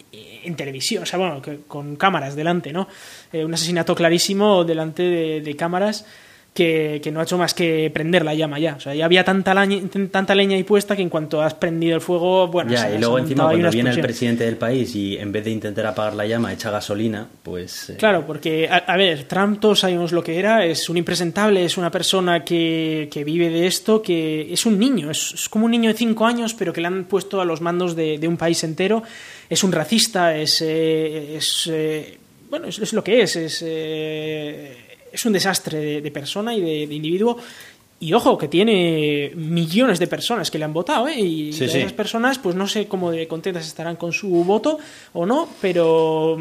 televisión, o sea, bueno, con cámaras delante, ¿no? Eh, un asesinato clarísimo delante de cámaras que, no ha hecho más que prender la llama ya. O sea, ya había tanta, leña, tanta leña ahí puesta que en cuanto has prendido el fuego, bueno, ya, y luego encima cuando viene el presidente del país y en vez de intentar apagar la llama echa gasolina, pues... Eh, claro, porque, a, ver, Trump todos sabemos lo que era, es un impresentable, es una persona que, que vive de esto, que es un niño, es, como un niño de cinco años, pero que le han puesto a los mandos de, un país entero, es un racista, es... Eh, es eh, bueno, es, lo que es, es es un desastre de, persona y de, individuo. Y ojo, que tiene millones de personas que le han votado, ¿eh? Y esas personas, pues no sé cómo de contentas estarán con su voto o no, pero,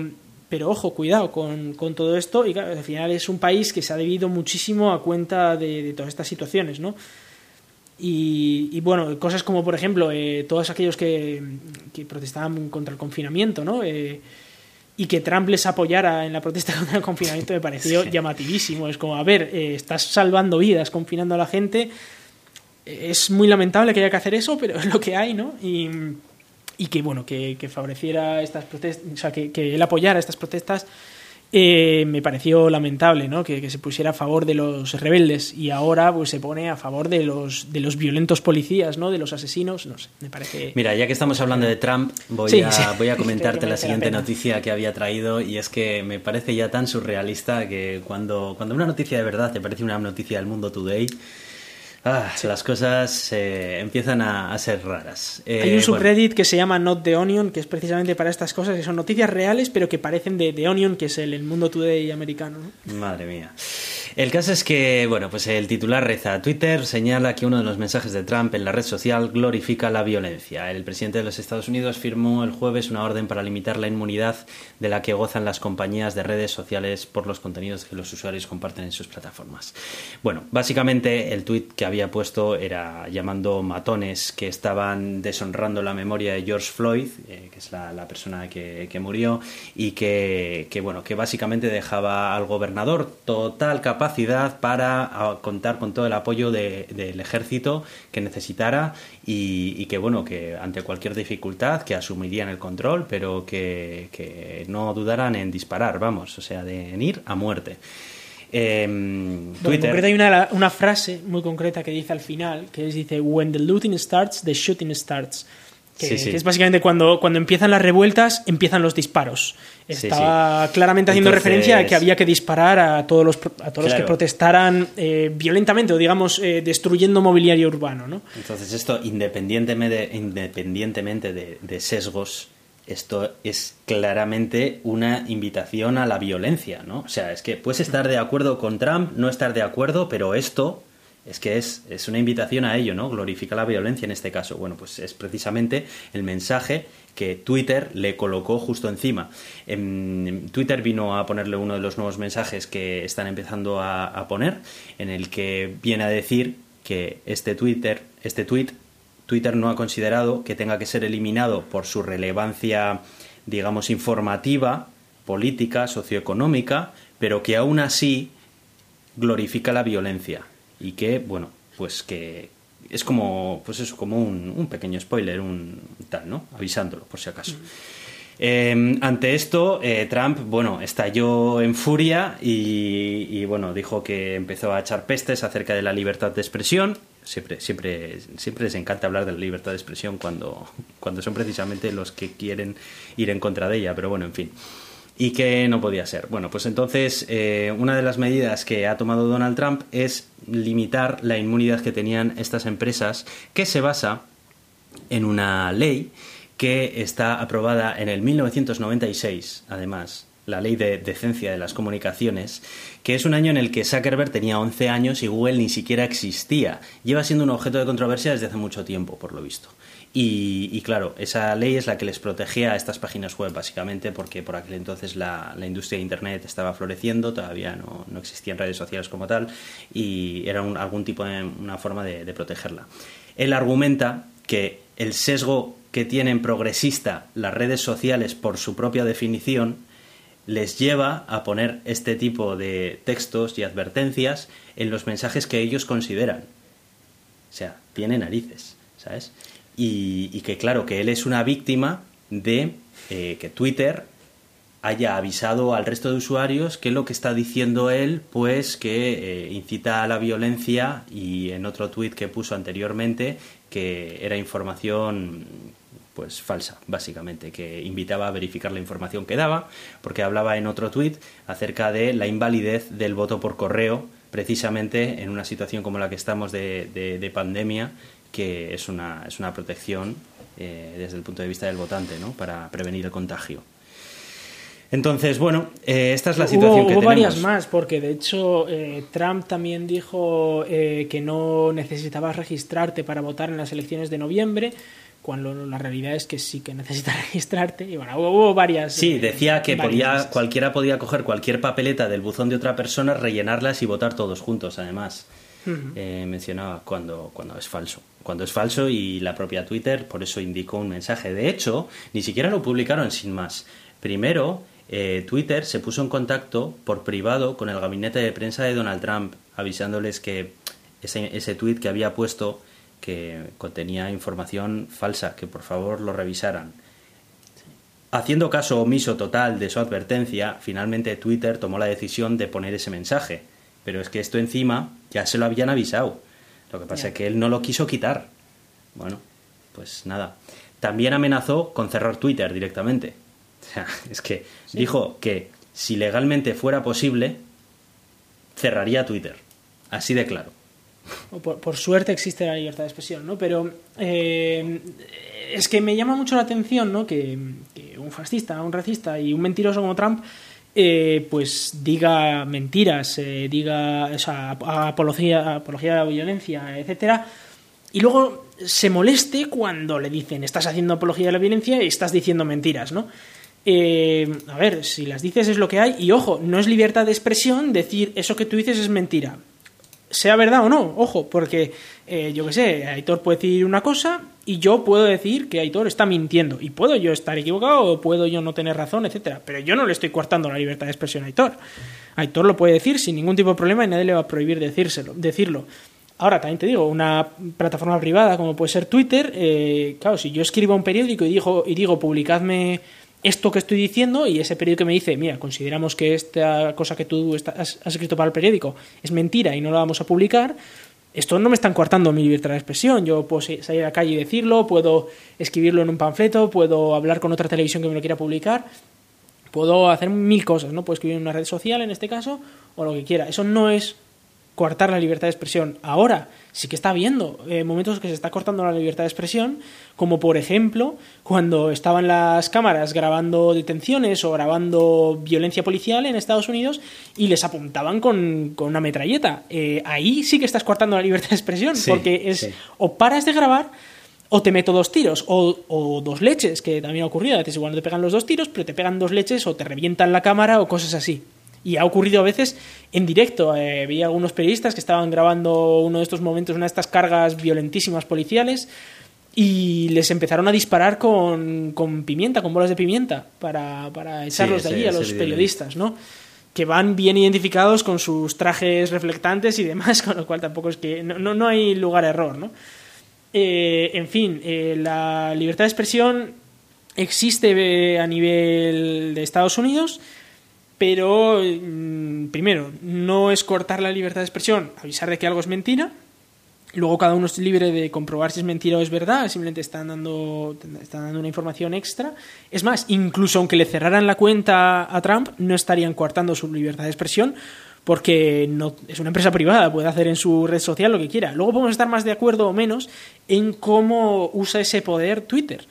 pero ojo, cuidado con, todo esto. Y claro, al final es un país que se ha debido muchísimo a cuenta de, todas estas situaciones, ¿no? Y, bueno, cosas como, por ejemplo, eh, todos aquellos que, que, protestaban contra el confinamiento, ¿no? Eh, y que Trump les apoyara en la protesta [LAUGHS] contra el confinamiento me pareció llamativísimo. Es como, a ver, eh, estás salvando vidas, confinando a la gente. Es muy lamentable que haya que hacer eso, pero [LAUGHS] es lo que hay, ¿no? Y, y que, bueno, que, que, favoreciera estas protestas, o sea, que, que él apoyara estas protestas eh, me pareció lamentable ¿no? Que, se pusiera a favor de los rebeldes y ahora pues se pone a favor de los, de los violentos policías, ¿no? de los asesinos. No sé, me parece. Mira, ya que estamos hablando de Trump, voy, a, voy a comentarte [LAUGHS] la siguiente noticia que había traído y es que me parece ya tan surrealista que cuando, cuando una noticia de verdad te parece una noticia del mundo today Ah, las cosas eh, empiezan a, ser raras. Eh, Hay un subreddit que se llama Not the Onion, que es precisamente para estas cosas, que son noticias reales, pero que parecen de The Onion, que es el, el mundo today americano. Madre mía. El caso es que, bueno, pues el titular reza, Twitter señala que uno de los mensajes de Trump en la red social glorifica la violencia. El presidente de los Estados Unidos firmó el jueves una orden para limitar la inmunidad de la que gozan las compañías de redes sociales por los contenidos que los usuarios comparten en sus plataformas. Bueno, básicamente el tuit que había puesto era llamando matones que estaban deshonrando la memoria de George Floyd, eh, que es la, persona que, murió, y que, que, bueno, que básicamente dejaba al gobernador total capacidad capacidad para ah, contar con todo el apoyo del ejército que necesitara y, que bueno que ante cualquier dificultad que asumirían el control pero que, no dudaran en disparar vamos o sea de en ir a muerte em, Twitter. hay una, una, frase muy concreta que dice al final, que es, dice, When the looting starts, the shooting starts. Que, es básicamente cuando, cuando empiezan las revueltas, empiezan los disparos. Estaba claramente haciendo referencia a que había que disparar a todos los, a todos los que protestaran eh, violentamente o, digamos, eh, destruyendo mobiliario urbano. ¿no? Entonces, esto, independientemente, independientemente de, de sesgos, esto es claramente una invitación a la violencia, ¿no? O sea, es que puedes estar de acuerdo con Trump, no estar de acuerdo, pero esto es que es, es, una invitación a ello, ¿no? Glorifica la violencia en este caso. Bueno, pues es precisamente el mensaje que Twitter le colocó justo encima. En Twitter vino a ponerle uno de los nuevos mensajes que están empezando a, poner, en el que viene a decir que este Twitter, este tweet, Twitter no ha considerado que tenga que ser eliminado por su relevancia, digamos, informativa, política, socioeconómica, pero que aún así glorifica la violencia y que, bueno, pues que es como, pues eso, como un, pequeño spoiler, un tal, ¿no? Avisándolo, por si acaso. Em, ante esto, eh, Trump, bueno, estalló en furia y, bueno, dijo que empezó a echar pestes acerca de la libertad de expresión. Siempre, siempre, siempre les encanta hablar de la libertad de expresión cuando, cuando son precisamente los que quieren ir en contra de ella, pero bueno, en fin y que no podía ser. Bueno, pues entonces eh, una de las medidas que ha tomado Donald Trump es limitar la inmunidad que tenían estas empresas, que se basa en una ley que está aprobada en el 1996, además, la ley de decencia de las comunicaciones, que es un año en el que Zuckerberg tenía 11 años y Google ni siquiera existía. Lleva siendo un objeto de controversia desde hace mucho tiempo, por lo visto. Y, claro, esa ley es la que les protegía a estas páginas web, básicamente, porque por aquel entonces la, industria de Internet estaba floreciendo, todavía no, existían redes sociales como tal, y era algún tipo de una forma de, de protegerla. Él argumenta que el sesgo que tienen progresista las redes sociales por su propia definición les lleva a poner este tipo de textos y advertencias en los mensajes que ellos consideran. O sea, tiene narices, ¿sabes? Y, que claro, que él es una víctima de eh, que Twitter haya avisado al resto de usuarios que lo que está diciendo él, pues que eh, incita a la violencia y en otro tuit que puso anteriormente que era información pues falsa, básicamente, que invitaba a verificar la información que daba, porque hablaba en otro tuit acerca de la invalidez del voto por correo, precisamente en una situación como la que estamos de, pandemia, que es una, es una protección eh, desde el punto de vista del votante, ¿no? para prevenir el contagio. Entonces, bueno, eh, esta es la situación que hubo tenemos. varias más, porque de hecho eh, Trump también dijo eh, que no necesitabas registrarte para votar en las elecciones de noviembre, cuando la realidad es que sí que necesitas [LAUGHS] registrarte. Y bueno, hubo, varias. Sí, decía que podía, cualquiera podía coger cualquier papeleta del buzón de otra persona, rellenarlas y votar todos juntos, además. Mencionaba cuando, cuando es falso. Cuando es falso y la propia Twitter por eso indicó un mensaje. De hecho, ni siquiera lo publicaron sin más. Primero eh, Twitter se puso en contacto por privado con el gabinete de prensa de Donald Trump, avisándoles que ese, ese tweet que había puesto que contenía información falsa, que por favor lo revisaran. Haciendo caso omiso total de su advertencia, finalmente Twitter tomó la decisión de poner ese mensaje. Pero es que esto encima ya se lo habían avisado. Lo que pasa es que él no lo quiso quitar. Bueno, pues nada. También amenazó con cerrar Twitter directamente. [LAUGHS] O sea, es que dijo que si legalmente fuera posible, cerraría Twitter. Así de claro. Por, suerte existe la libertad de expresión, ¿no? Pero eh, es que me llama mucho la atención, ¿no? Que, un fascista, un racista y un mentiroso como Trump, eh, pues diga mentiras, eh, diga apología, apología de la violencia, etcétera, y luego se moleste cuando le dicen estás haciendo apología de la violencia y estás diciendo mentiras, ¿no? Eh, a ver, si las dices es lo que hay, y ojo, no es libertad de expresión decir eso que tú dices es mentira. Sea verdad o no, ojo, porque eh, yo qué sé, Aitor puede decir una cosa y yo puedo decir que Aitor está mintiendo. Y puedo yo estar equivocado o puedo yo no tener razón, etcétera. Pero yo no le estoy coartando la libertad de expresión a Aitor. Aitor lo puede decir sin ningún tipo de problema y nadie le va a prohibir decírselo, decirlo. Ahora, también te digo, una plataforma privada como puede ser Twitter, eh, claro, si yo escribo un periódico y digo, y digo publicadme esto que estoy diciendo y ese periódico me dice, mira, consideramos que esta cosa que tú has, escrito para el periódico es mentira y no la vamos a publicar, esto no me están coartando mi libertad de expresión. Yo puedo salir a la calle y decirlo, puedo escribirlo en un panfleto, puedo hablar con otra televisión que me lo quiera publicar, puedo hacer mil cosas, ¿no? Puedo escribir en una red social en este caso o lo que quiera. Eso no es coartar la libertad de expresión. Ahora sí que está habiendo eh, momentos que se está cortando la libertad de expresión, como por ejemplo cuando estaban las cámaras grabando detenciones o grabando violencia policial en Estados Unidos y les apuntaban con, una metralleta. Eh, ahí sí que estás cortando la libertad de expresión, porque es o paras de grabar o te meto dos tiros, o, dos leches, que también ha ocurrido. A veces igual no te pegan los dos tiros, pero te pegan dos leches o te revientan la cámara o cosas así. Y ha ocurrido a veces en directo. Eh, vi algunos periodistas que estaban grabando uno de estos momentos, una de estas cargas violentísimas policiales, y les empezaron a disparar con, con pimienta, con bolas de pimienta, para, para echarlos de allí a los periodistas, ¿no? Que van bien identificados con sus trajes reflectantes y demás, [LAUGHS] con lo cual tampoco es que. No, no, hay lugar a error, ¿no? Eh, en fin, eh, la libertad de expresión existe a nivel de Estados Unidos pero mm, primero, no es cortar la libertad de expresión, avisar de que algo es mentira. Luego cada uno es libre de comprobar si es mentira o es verdad, simplemente están dando, están dando una información extra. Es más, incluso aunque le cerraran la cuenta a Trump, no estarían coartando su libertad de expresión porque no, es una empresa privada, puede hacer en su red social lo que quiera. Luego podemos estar más de acuerdo o menos en cómo usa ese poder Twitter.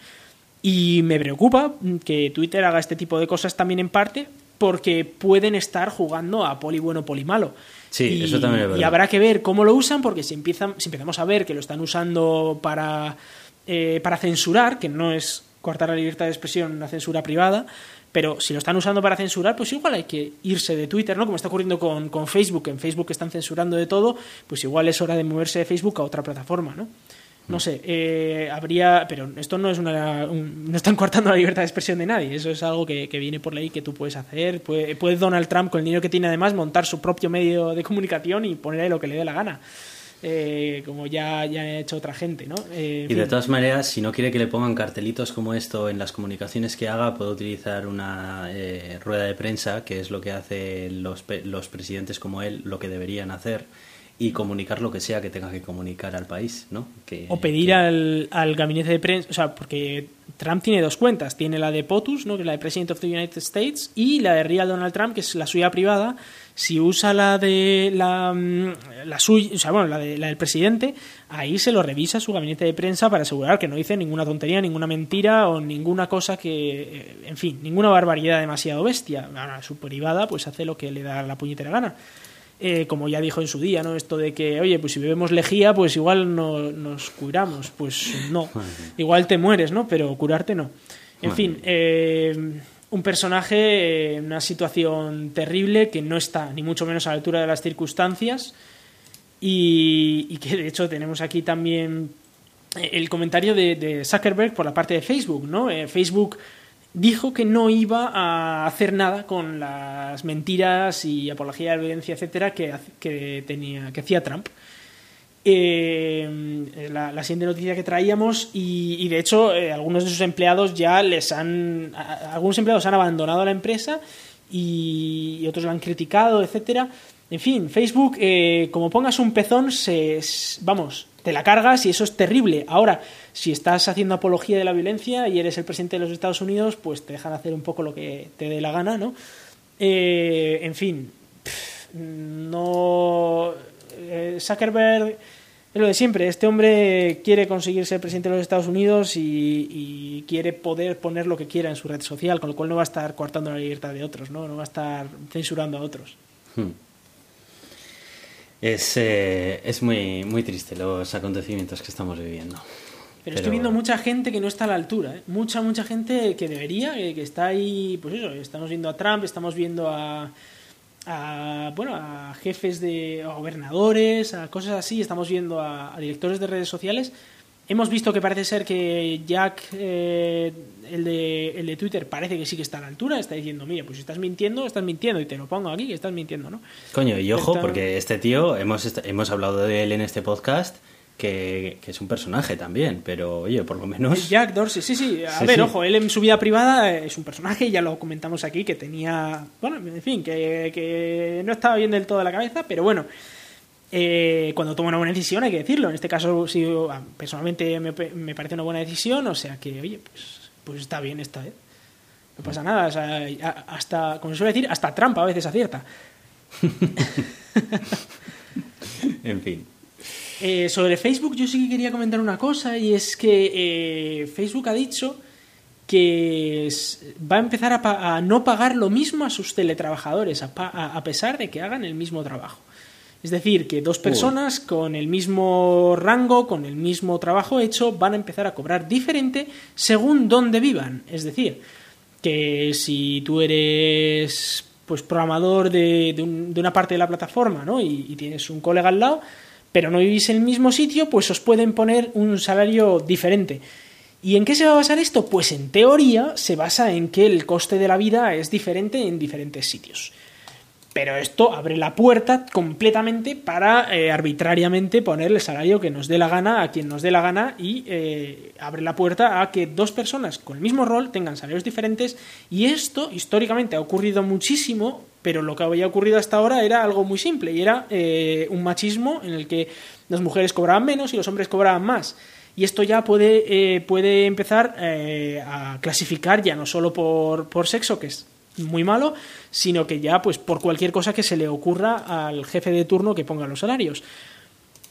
Y me preocupa que Twitter haga este tipo de cosas también en parte porque pueden estar jugando a poli bueno, poli malo. Sí, y, eso también es verdad. Y habrá que ver cómo lo usan, porque si, empiezan, si empezamos a ver que lo están usando para, eh, para censurar, que no es cortar la libertad de expresión, una censura privada, pero si lo están usando para censurar, pues igual hay que irse de Twitter, ¿no? Como está ocurriendo con, con Facebook, en Facebook están censurando de todo, pues igual es hora de moverse de Facebook a otra plataforma, ¿no? No sé, eh, habría. Pero esto no es una. no están cortando la libertad de expresión de nadie. Eso es algo que, viene por ley que tú puedes hacer. Puede, puede, Donald Trump, con el dinero que tiene además, montar su propio medio de comunicación y poner ahí lo que le dé la gana. Eh, como ya, ya ha hecho otra gente, ¿no? Eh, y de todas maneras, si no quiere que le pongan cartelitos como esto en las comunicaciones que haga, puede utilizar una eh, rueda de prensa, que es lo que hacen los, los presidentes como él, lo que deberían hacer y comunicar lo que sea que tenga que comunicar al país, ¿no? o pedir Al, al, gabinete de prensa, o sea, porque Trump tiene dos cuentas, tiene la de POTUS, ¿no? que es la de President of the United States, y la de Real Donald Trump, que es la suya privada. Si usa la de la, mm, la suya, o sea, bueno, la, de, la del presidente, ahí se lo revisa su gabinete de prensa para asegurar que no dice ninguna tontería, ninguna mentira o ninguna cosa que, eh, en fin, ninguna barbaridad demasiado bestia. Ahora, su privada, pues hace lo que le da la puñetera gana. Eh, como ya dijo en su día, ¿no? Esto de que, oye, pues si bebemos lejía, pues igual no, nos curamos. Pues no, igual te mueres, ¿no? Pero curarte no. En fin, eh, un personaje en una situación terrible que no está ni mucho menos a la altura de las circunstancias y, que de hecho tenemos aquí también el comentario de, Zuckerberg por la parte de Facebook, ¿no? Eh, Facebook dijo que no iba a hacer nada con las mentiras y apología de la violencia, etcétera, que, que, tenía, que hacía Trump. Eh, la, siguiente noticia que traíamos y, de hecho eh, algunos de sus empleados ya les han algunos empleados han abandonado la empresa y, otros la han criticado etcétera en fin Facebook eh, como pongas un pezón se vamos te la cargas y eso es terrible ahora si estás haciendo apología de la violencia y eres el presidente de los Estados Unidos, pues te dejan hacer un poco lo que te dé la gana, ¿no? Eh, en fin, no. Eh, Zuckerberg es lo de siempre. Este hombre quiere conseguir ser presidente de los Estados Unidos y, quiere poder poner lo que quiera en su red social, con lo cual no va a estar coartando la libertad de otros, ¿no? No va a estar censurando a otros. Hmm. Es, eh, es muy, muy triste los acontecimientos que estamos viviendo. Pero, estoy viendo mucha gente que no está a la altura, ¿eh? mucha, mucha gente que debería, que, está ahí, pues eso, estamos viendo a Trump, estamos viendo a, a bueno, a jefes de a gobernadores, a cosas así, estamos viendo a, directores de redes sociales. Hemos visto que parece ser que Jack, eh, el, de, el de Twitter, parece que sí que está a la altura, está diciendo, mira, pues si estás mintiendo, estás mintiendo, y te lo pongo aquí, que estás mintiendo, ¿no? Coño, y ojo, porque este tío, hemos, hemos hablado de él en este podcast, que, es un personaje también, pero oye, por lo menos. Jack Dorsey, sí, sí. A ver, ojo, él en su vida privada es un personaje, ya lo comentamos aquí, que tenía. Bueno, en fin, que, no estaba bien del todo de la cabeza, pero bueno. Eh, cuando toma una buena decisión hay que decirlo. En este caso, sí, personalmente me, me, parece una buena decisión, o sea que, oye, pues, pues está bien esta vez. No pasa nada, o sea, hasta, como se suele decir, hasta trampa a veces acierta. [LAUGHS] en fin. Eh, sobre Facebook yo sí que quería comentar una cosa y es que eh, Facebook ha dicho que va a empezar a, no pagar lo mismo a sus teletrabajadores a, pesar de que hagan el mismo trabajo. Es decir, que dos personas con el mismo rango, con el mismo trabajo hecho, van a empezar a cobrar diferente según dónde vivan. Es decir, que si tú eres pues programador de, una parte de la plataforma ¿no? y, y tienes un colega al lado, pero no vivís en el mismo sitio, pues os pueden poner un salario diferente. ¿Y en qué se va a basar esto? Pues en teoría se basa en que el coste de la vida es diferente en diferentes sitios. Pero esto abre la puerta completamente para eh, arbitrariamente poner el salario que nos dé la gana a quien nos dé la gana y eh, abre la puerta a que dos personas con el mismo rol tengan salarios diferentes y esto históricamente ha ocurrido muchísimo pero lo que había ocurrido hasta ahora era algo muy simple y era eh, un machismo en el que las mujeres cobraban menos y los hombres cobraban más. Y esto ya puede, puede empezar a clasificar ya no solo por, por sexo, que es muy malo, sino que ya pues por cualquier cosa que se le ocurra al jefe de turno que ponga los salarios.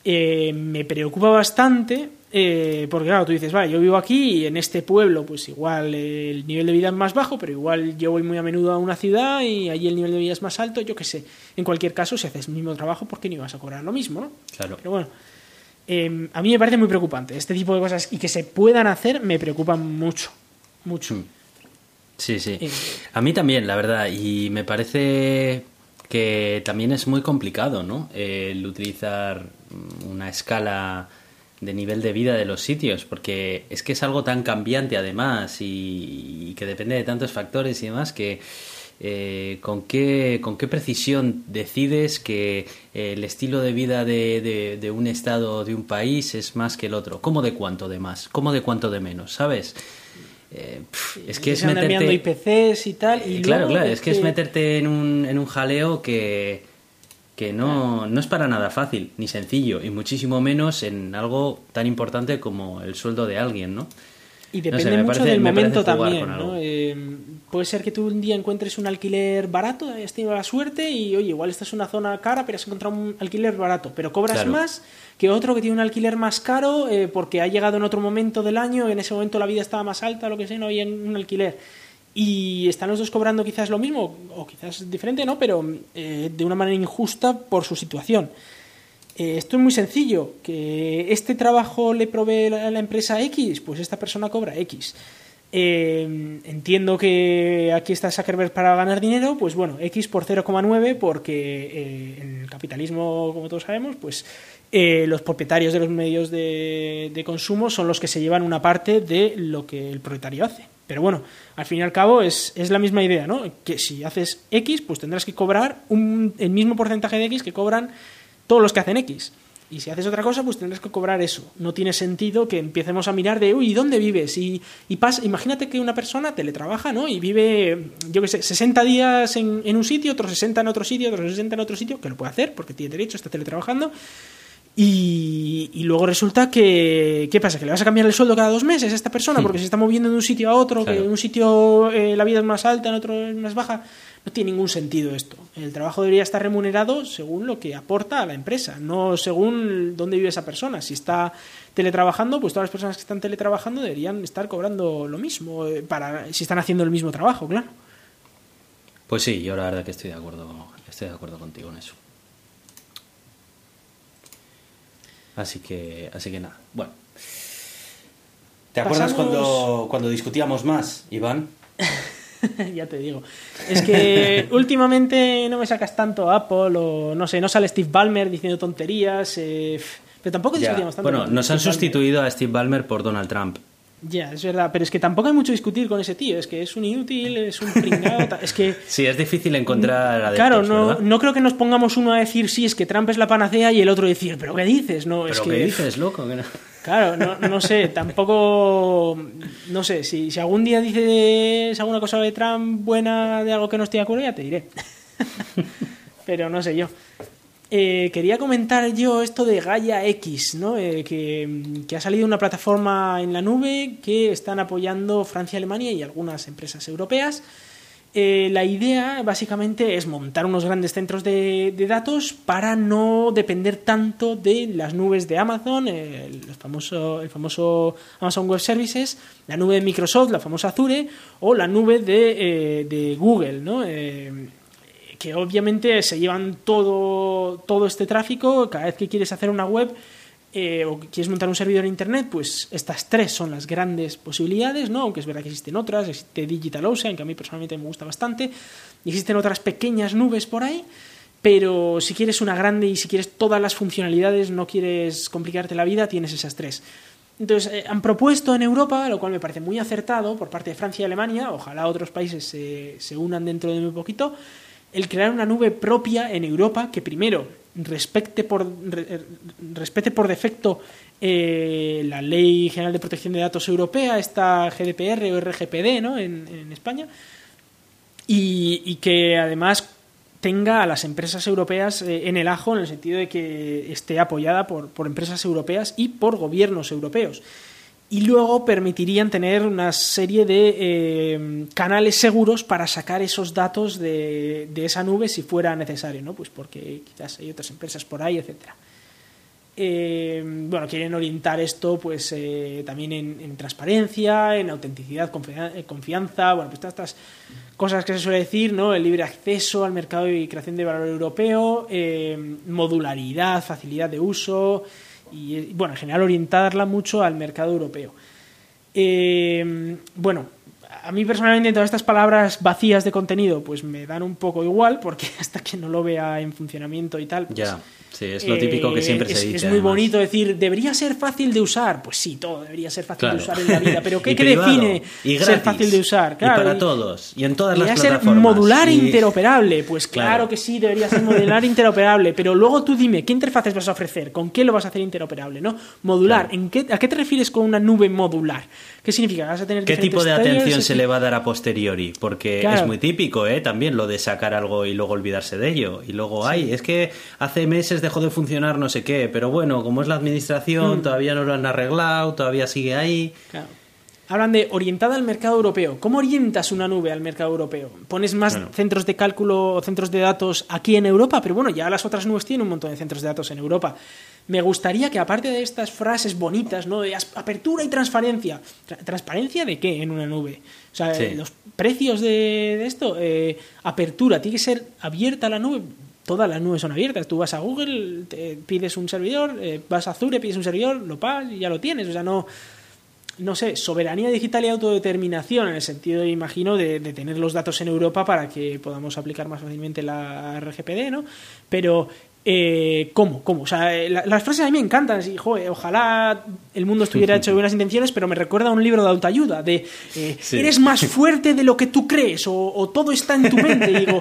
Eh, me preocupa bastante eh, porque claro, tú dices, vale, yo vivo aquí y en este pueblo pues igual el nivel de vida es más bajo, pero igual yo voy muy a menudo a una ciudad y allí el nivel de vida es más alto, yo qué sé. En cualquier caso, si haces el mismo trabajo, ¿por qué no ibas a cobrar lo mismo? ¿no? Claro. Pero bueno, em, a mí me parece muy preocupante. Este tipo de cosas y que se puedan hacer me preocupan mucho, mucho. Hmm. Sí, sí. A mí también, la verdad. Y me parece que también es muy complicado, ¿no? El utilizar una escala de nivel de vida de los sitios, porque es que es algo tan cambiante además y, que depende de tantos factores y demás que eh, ¿con, qué, con qué precisión decides que el estilo de vida de, de, un estado de un país es más que el otro? ¿Cómo de cuánto de más? ¿Cómo de cuánto de menos? ¿Sabes? Eh, es que es meterte... IPCs y tal. Y claro, claro, es que... es meterte en un, en un jaleo que que no, no es para nada fácil ni sencillo, y muchísimo menos en algo tan importante como el sueldo de alguien, ¿no? Y depende mucho del momento también, ¿no? Eh, puede ser que tú un día encuentres un alquiler barato, hayas tenido la suerte y, oye, igual esta es una zona cara, pero has encontrado un alquiler barato, pero cobras más que otro que tiene un alquiler más caro eh, porque ha llegado en otro momento del año, en ese momento la vida estaba más alta, lo que sea, no había un alquiler y están los dos cobrando quizás lo mismo, o quizás diferente, ¿no? Pero eh, de una manera injusta por su situación. Eh, esto es muy sencillo, que este trabajo le provee a la empresa X, pues esta persona cobra X. Eh, entiendo que aquí está Zuckerberg para ganar dinero, pues bueno, X por 0,9 porque en el capitalismo, como todos sabemos, pues los propietarios de los medios de, consumo son los que se llevan una parte de lo que el propietario hace. Pero bueno, al fin y al cabo es, la misma idea, ¿no? Que si haces X, pues tendrás que cobrar un, el mismo porcentaje de X que cobran todos los que hacen X. Y si haces otra cosa, pues tendrás que cobrar eso. No tiene sentido que empecemos a mirar de, uy, ¿dónde vives? Y, y pasa, imagínate que una persona teletrabaja, ¿no? Y vive, yo qué sé, 60 días en, en un sitio, otros 60 en otro sitio, otros 60 en otro sitio, que lo puede hacer porque tiene derecho, está teletrabajando. Y, luego resulta que, ¿qué pasa? ¿Que le vas a cambiar el sueldo cada dos meses a esta persona porque se está moviendo de un sitio a otro, que en un sitio eh, la vida es más alta, en otro es más baja? No tiene ningún sentido esto. El trabajo debería estar remunerado según lo que aporta a la empresa, no según dónde vive esa persona. Si está teletrabajando, pues todas las personas que están teletrabajando deberían estar cobrando lo mismo, eh, para, si están haciendo el mismo trabajo, claro. Pues sí, yo la verdad que estoy de acuerdo, estoy de acuerdo contigo en eso. Así que, así que nada. Bueno. ¿Te acuerdas cuando, cuando discutíamos más, Iván? [LAUGHS] [LAUGHS] ya te digo. Es que [LAUGHS] últimamente no me sacas tanto Apple o no sé, no sale Steve Ballmer diciendo tonterías. Eh, pero tampoco discutíamos tanto. Bueno, nos han sustituido a Steve Ballmer por Donald Trump. Ya, es verdad, pero es que tampoco hay mucho discutir con ese tío, es que es un inútil, es un pringado, es que... [LAUGHS] Sí, es difícil encontrar adeptos, Claro, no, no creo que nos pongamos uno a decir sí, es que Trump es la panacea y el otro decir, pero ¿qué dices? No, es que... ¿qué dices, loco? Claro, no, no, sé, tampoco... No sé, si, si algún día dices alguna cosa de Trump buena de algo que no estoy de acuerdo, ya te diré. [LAUGHS] pero no sé yo. Eh, quería comentar yo esto de Gaia X, ¿no? Eh, que, ha salido una plataforma en la nube que están apoyando Francia, Alemania y algunas empresas europeas. Eh, la idea básicamente es montar unos grandes centros de, datos para no depender tanto de las nubes de Amazon, el, famoso, el famoso Amazon Web Services, la nube de Microsoft, la famosa Azure, o la nube de, de Google, ¿no? que obviamente se llevan todo, todo este tráfico, cada vez que quieres hacer una web eh, o quieres montar un servidor en Internet, pues estas tres son las grandes posibilidades, ¿no? aunque es verdad que existen otras, existe DigitalOcean, que a mí personalmente me gusta bastante, existen otras pequeñas nubes por ahí, pero si quieres una grande y si quieres todas las funcionalidades, no quieres complicarte la vida, tienes esas tres. Entonces, eh, han propuesto en Europa, lo cual me parece muy acertado por parte de Francia y Alemania, ojalá otros países se, se unan dentro de muy poquito, el crear una nube propia en Europa que primero respete por, respete por defecto eh, la Ley General de Protección de Datos Europea, esta GDPR o RGPD ¿no? en, España, y, que además tenga a las empresas europeas eh, en el ajo en el sentido de que esté apoyada por, por empresas europeas y por gobiernos europeos y luego permitirían tener una serie de eh, canales seguros para sacar esos datos de, esa nube si fuera necesario, ¿no? Pues porque quizás hay otras empresas por ahí, etcétera. Eh, bueno, quieren orientar esto pues eh, también en, transparencia, en autenticidad, confianza, bueno, pues todas estas cosas que se suele decir, ¿no? El libre acceso al mercado y creación de valor europeo, modularidad, facilidad de uso, y bueno, en general orientarla mucho al mercado europeo. Eh, bueno, a mí personalmente todas estas palabras vacías de contenido pues me dan un poco igual porque [LAUGHS] hasta que no lo vea en funcionamiento y tal, pues, Sí, es lo típico que siempre Eh, es, se dice. Es muy además. bonito decir, ¿debería ser fácil de usar? Pues sí, todo debería ser fácil Claro. de usar en la vida. Pero [LAUGHS] ¿qué, define y ser fácil de usar? Claro, y para y- todos. Y en todas las Debería ser plataformas. modular e y- interoperable. Pues claro, Claro. que sí, debería ser modular e interoperable. Pero luego tú dime, ¿qué interfaces vas a ofrecer? ¿Con qué lo vas a hacer interoperable? ¿no? Modular. Claro. ¿En qué, ¿A qué te refieres con una nube modular? ¿Qué significa? ¿Vas a tener ¿Qué tipo de atención se le va a dar a posteriori? Porque es muy típico, ¿eh? También lo de sacar algo y luego olvidarse de ello. Y luego, ay, es que hace meses dejó de funcionar no sé qué, pero bueno, como es la Mm. administración, todavía no lo han arreglado, todavía sigue ahí. Claro. Hablan de orientada al mercado europeo. ¿Cómo orientas una nube al mercado europeo? ¿Pones más centros de cálculo o centros de datos aquí en Europa? Pero bueno, ya las otras nubes tienen un montón de centros de datos en Europa. Me gustaría que aparte de estas frases bonitas, ¿no? De apertura y transparencia. Tra- ¿Transparencia de qué en una nube? O sea, Sí. los precios de, de esto, eh, apertura, tiene que ser abierta la nube. Todas las nubes son abiertas. Tú vas a Google, te pides un servidor, eh, vas a Azure, pides un servidor, lo pagas y ya lo tienes. O sea, no no sé, soberanía digital y autodeterminación, en el sentido, imagino, de, de tener los datos en Europa para que podamos aplicar más fácilmente la RGPD, ¿no? Pero, eh, ¿cómo? ¿Cómo? O sea, eh, la- las frases a mí me encantan. Joder, ojalá el mundo estuviera hecho de buenas intenciones, pero me recuerda a un libro de autoayuda, de eh, Sí. eres más fuerte de lo que tú crees, o, o todo está en tu mente. Y digo,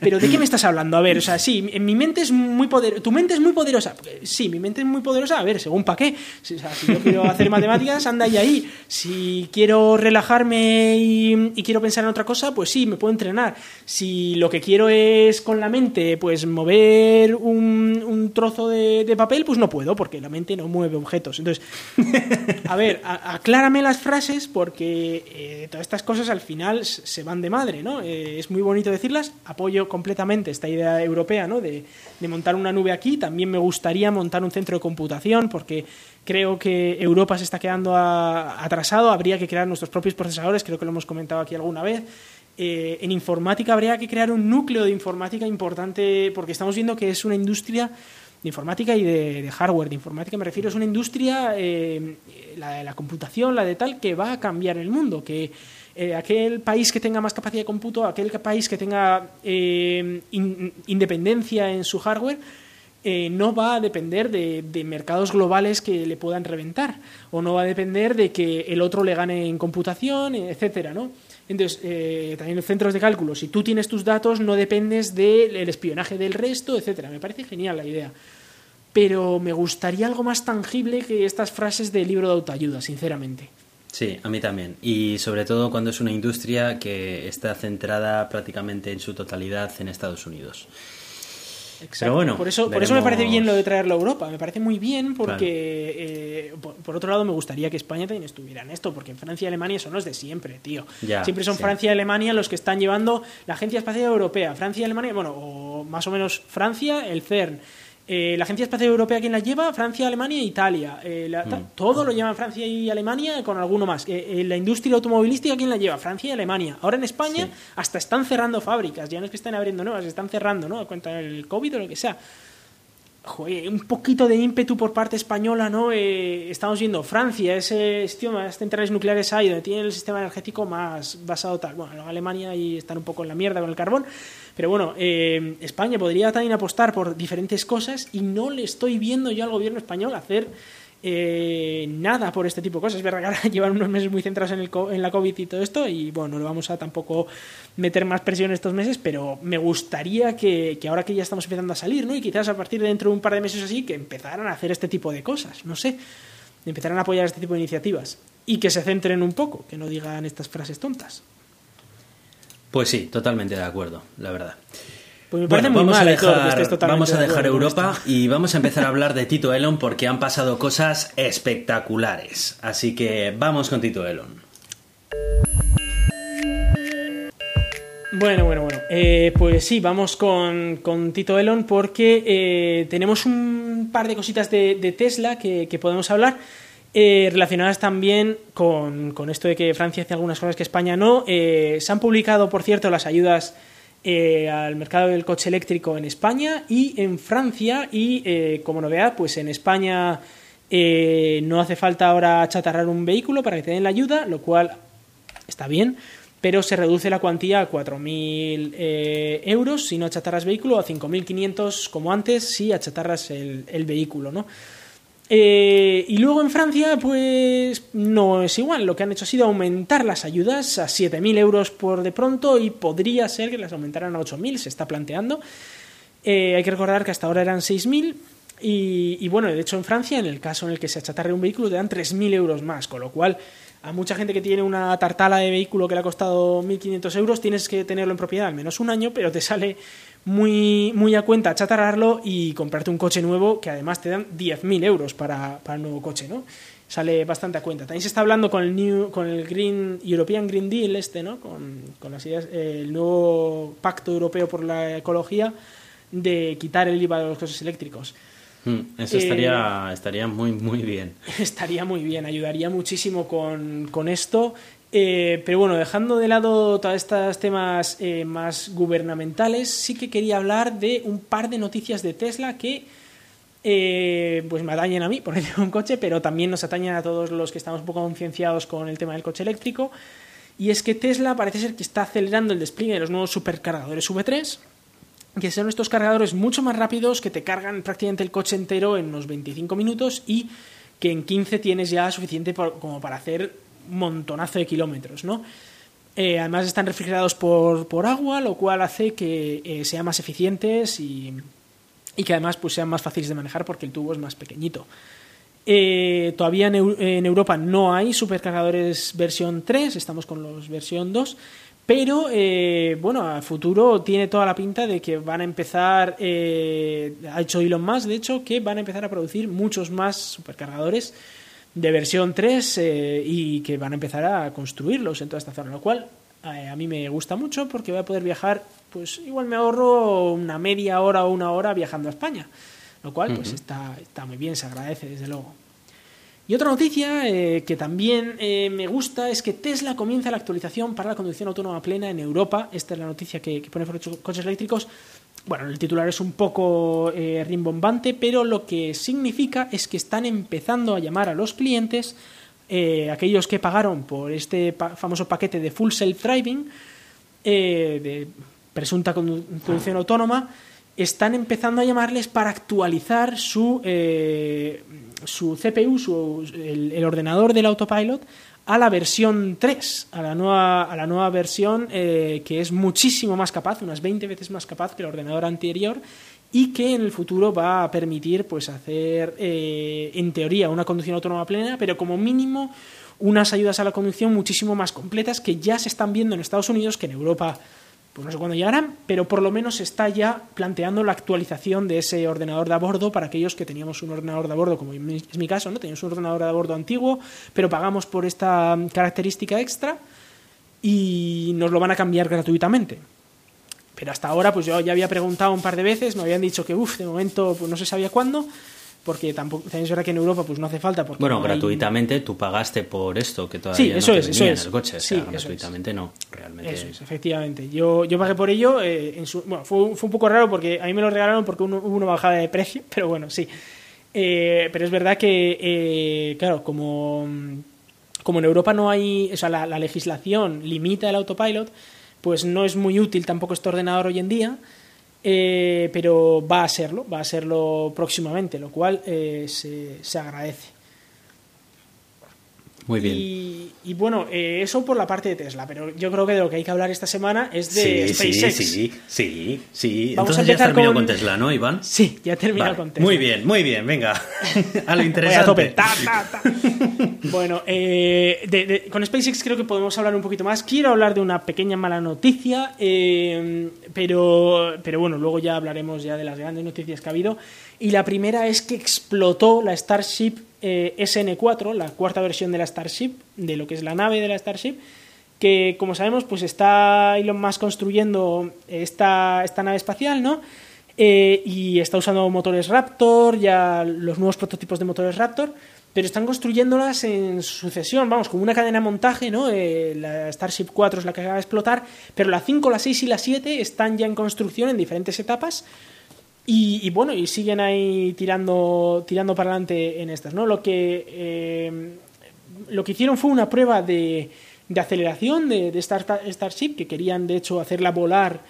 ¿pero de qué me estás hablando? A ver, o sea, sí, en mi mente es muy poderosa. ¿Tu mente es muy poderosa? Sí, mi mente es muy poderosa. A ver, según para qué. Si, o sea, si yo quiero hacer matemáticas, anda y ahí. Si quiero relajarme y, y quiero pensar en otra cosa, pues sí, me puedo entrenar. Si lo que quiero es con la mente, pues mover un, un trozo de, de papel, pues no puedo, porque la mente no mueve objetos. Entonces, [LAUGHS] a ver, a- aclárame las frases porque eh, todas estas cosas al final se van de madre, ¿no? Eh, es muy bonito decirlas, apoyo completamente esta idea europea, ¿no? De, de montar una nube aquí, también me gustaría montar un centro de computación porque creo que Europa se está quedando a- atrasado, habría que crear nuestros propios procesadores, creo que lo hemos comentado aquí alguna vez. Eh, en informática habría que crear un núcleo de informática importante porque estamos viendo que es una industria de informática y de, hardware. De informática me refiero, es una industria, eh, la de la computación, la de tal, que va a cambiar el mundo. Que eh, aquel país que tenga más capacidad de cómputo, aquel país que tenga in- independencia en su hardware, no va a depender de, de mercados globales que le puedan reventar o no va a depender de que el otro le gane en computación, etcétera, ¿no? Entonces, eh, también los centros de cálculo, si tú tienes tus datos, no dependes del espionaje del resto, etcétera. Me parece genial la idea. Pero me gustaría algo más tangible que estas frases del libro de autoayuda, sinceramente. Sí, a mí también. Y sobre todo cuando es una industria que está centrada prácticamente en su totalidad en Estados Unidos. Pero bueno, por eso, por eso me parece bien lo de traerlo a Europa. Me parece muy bien porque, eh, por, por otro lado, me gustaría que España también estuviera en esto, porque Francia y Alemania son los de siempre, tío. Ya, siempre son sí. Francia y Alemania los que están llevando la Agencia Espacial Europea. Francia y Alemania, bueno, o más o menos Francia, el CERN. Eh, la Agencia Espacial Europea, ¿quién la lleva? Francia, Alemania e Italia. Eh, la- ta- Todo lo llevan Francia y Alemania con alguno más. Eh, eh, la industria automovilística, ¿quién la lleva? Francia y Alemania. Ahora en España Sí. hasta están cerrando fábricas. Ya no es que estén abriendo nuevas, están cerrando, ¿no? A cuenta del COVID o lo que sea. Joder, un poquito de ímpetu por parte española, ¿no? Eh, estamos viendo Francia, ese sitio más centrales nucleares hay, donde tiene el sistema energético más basado tal. Bueno, Alemania ahí están un poco en la mierda con el carbón. Pero bueno, eh, España podría también apostar por diferentes cosas y no le estoy viendo yo al gobierno español hacer eh, nada por este tipo de cosas. Es verdad que ahora [LAUGHS] llevan unos meses muy centrados en, el, en la COVID y todo esto y bueno, no vamos a tampoco meter más presión estos meses, pero me gustaría que, que ahora que ya estamos empezando a salir, ¿no? Y quizás a partir de dentro de un par de meses así, que empezaran a hacer este tipo de cosas, no sé, empezaran a apoyar este tipo de iniciativas y que se centren un poco, que no digan estas frases tontas. Pues sí, totalmente de acuerdo, la verdad. Pues me parece muy vamos, mal, a que dejar, vamos a de dejar Europa y vamos a empezar a hablar de Tito Elon porque han pasado cosas espectaculares. Así que vamos con Tito Elon. Bueno, bueno, bueno. Eh, pues sí, vamos con, con Tito Elon porque eh, tenemos un par de cositas de, de Tesla que, que podemos hablar. eh, relacionadas también con, con esto de que Francia hace algunas cosas que España no. Eh, se han publicado, por cierto, las ayudas eh, al mercado del coche eléctrico en España y en Francia. Y eh, como novedad, pues en España eh, no hace falta ahora chatarrar un vehículo para que te den la ayuda, lo cual está bien. pero se reduce la cuantía a 4.000 eh, euros si no achatarras vehículo, a 5.500 como antes si achatarras el, el vehículo, ¿no? Eh, y luego en Francia, pues no es igual. Lo que han hecho ha sido aumentar las ayudas a 7.000 euros por de pronto y podría ser que las aumentaran a 8.000, se está planteando. Eh, hay que recordar que hasta ahora eran 6.000 y, y, bueno, de hecho en Francia, en el caso en el que se achatarre un vehículo, te dan 3.000 euros más, con lo cual a mucha gente que tiene una tartala de vehículo que le ha costado 1.500 euros, tienes que tenerlo en propiedad al menos un año, pero te sale muy, muy a cuenta chatarrarlo y comprarte un coche nuevo que además te dan 10.000 euros para, para el nuevo coche, ¿no? Sale bastante a cuenta. También se está hablando con el new, con el Green European Green Deal este, ¿no? Con, con las ideas, el nuevo pacto europeo por la ecología de quitar el IVA de los coches eléctricos. Mm, eso estaría, eh, estaría muy, muy bien. [LAUGHS] Estaría muy bien, ayudaría muchísimo con, con esto eh, pero bueno, dejando de lado todos estos temas eh, más gubernamentales, sí que quería hablar de un par de noticias de Tesla que eh, pues me atañen a mí [LAUGHS] por un coche, pero también nos atañen a todos los que estamos un poco concienciados con el tema del coche eléctrico. Y es que Tesla parece ser que está acelerando el despliegue de los nuevos supercargadores V3, que son estos cargadores mucho más rápidos que te cargan prácticamente el coche entero en unos 25 minutos y que en 15 tienes ya suficiente como para hacer montonazo de kilómetros, ¿no? Eh, además están refrigerados por, por, agua, lo cual hace que eh, sean más eficientes y, y, que además pues, sean más fáciles de manejar porque el tubo es más pequeñito. Eh, todavía en, Europa no hay supercargadores versión 3, estamos con los versión 2, pero eh, bueno, a futuro tiene toda la pinta de que van a empezar, eh, ha hecho Elon Musk de hecho, que van a empezar a producir muchos más supercargadores de versión 3 eh, y que van a empezar a construirlos en toda esta zona, lo cual eh, a mí me gusta mucho porque voy a poder viajar, pues igual me ahorro una media hora o una hora viajando a España, lo cual pues está, está muy bien, se agradece desde luego. Y otra noticia eh, que también eh, me gusta es que Tesla comienza la actualización para la conducción autónoma plena en Europa. Esta es la noticia que, que pone coches eléctricos bueno, el titular es un poco eh, rimbombante, pero lo que significa es que están empezando a llamar a los clientes, aquellos que pagaron por este famoso paquete de Full Self Driving, de presunta conducción autónoma, están empezando a llamarles para actualizar su, eh, su CPU, su, el, ordenador del autopilot, a la versión 3, a la nueva, a la nueva versión eh, que es muchísimo más capaz, unas 20 veces más capaz que el ordenador anterior y que en el futuro va a permitir pues hacer eh, en teoría una conducción autónoma plena, pero como mínimo unas ayudas a la conducción muchísimo más completas que ya se están viendo en Estados Unidos que en Europa pues no sé cuándo llegarán, pero por lo menos está ya planteando la actualización de ese ordenador de a bordo para aquellos que teníamos un ordenador de a bordo, como es mi caso, ¿no? Teníamos un ordenador de a bordo antiguo, pero pagamos por esta característica extra y nos lo van a cambiar gratuitamente. Pero hasta ahora, pues yo ya había preguntado un par de veces, me habían dicho que, uff, de momento pues no se sabía cuándo, porque tampoco también es verdad que en Europa pues no hace falta porque bueno no gratuitamente hay... tú pagaste por esto que todavía sí, eso no es, eso en es. el coche sí, o sea, gratuitamente es. no realmente eso es. efectivamente. Yo, yo pagué por ello eh, en su, bueno fue, fue, un poco raro porque a mí me lo regalaron porque uno, hubo una bajada de precio [LAUGHS] pero bueno sí. Eh, pero es verdad que eh, claro como como en Europa no hay o sea la, la legislación limita el autopilot pues no es muy útil tampoco este ordenador hoy en día eh, pero va a serlo, va a serlo próximamente, lo cual eh, se, se, agradece. Muy bien. Y, y bueno, eh, eso por la parte de Tesla, pero yo creo que de lo que hay que hablar esta semana es de sí, SpaceX. Sí, sí, sí, sí. Vamos Entonces a ya terminó con... con... Tesla, ¿no, Iván? Sí, ya terminó vale. con Tesla. Muy bien, muy bien, venga. a lo interesante. Voy a tope. Ta, ta, ta. bueno, eh, de, de, con SpaceX creo que podemos hablar un poquito más. Quiero hablar de una pequeña mala noticia, eh, pero, pero bueno, luego ya hablaremos ya de las grandes noticias que ha habido. Y la primera es que explotó la Starship eh, SN4, la cuarta versión de la Starship, de lo que es la nave de la Starship, que como sabemos, pues está Elon Musk construyendo esta, esta nave espacial, ¿no? Eh, y está usando motores Raptor, ya los nuevos prototipos de motores Raptor, pero están construyéndolas en sucesión, vamos, como una cadena de montaje, ¿no? Eh, la Starship 4 es la que acaba de explotar, pero la 5, la 6 y la 7 están ya en construcción en diferentes etapas. Y, y, bueno, y siguen ahí tirando, tirando para adelante en estas, ¿no? Lo que, eh, lo que hicieron fue una prueba de, de aceleración de, de Starship, que querían de hecho hacerla volar,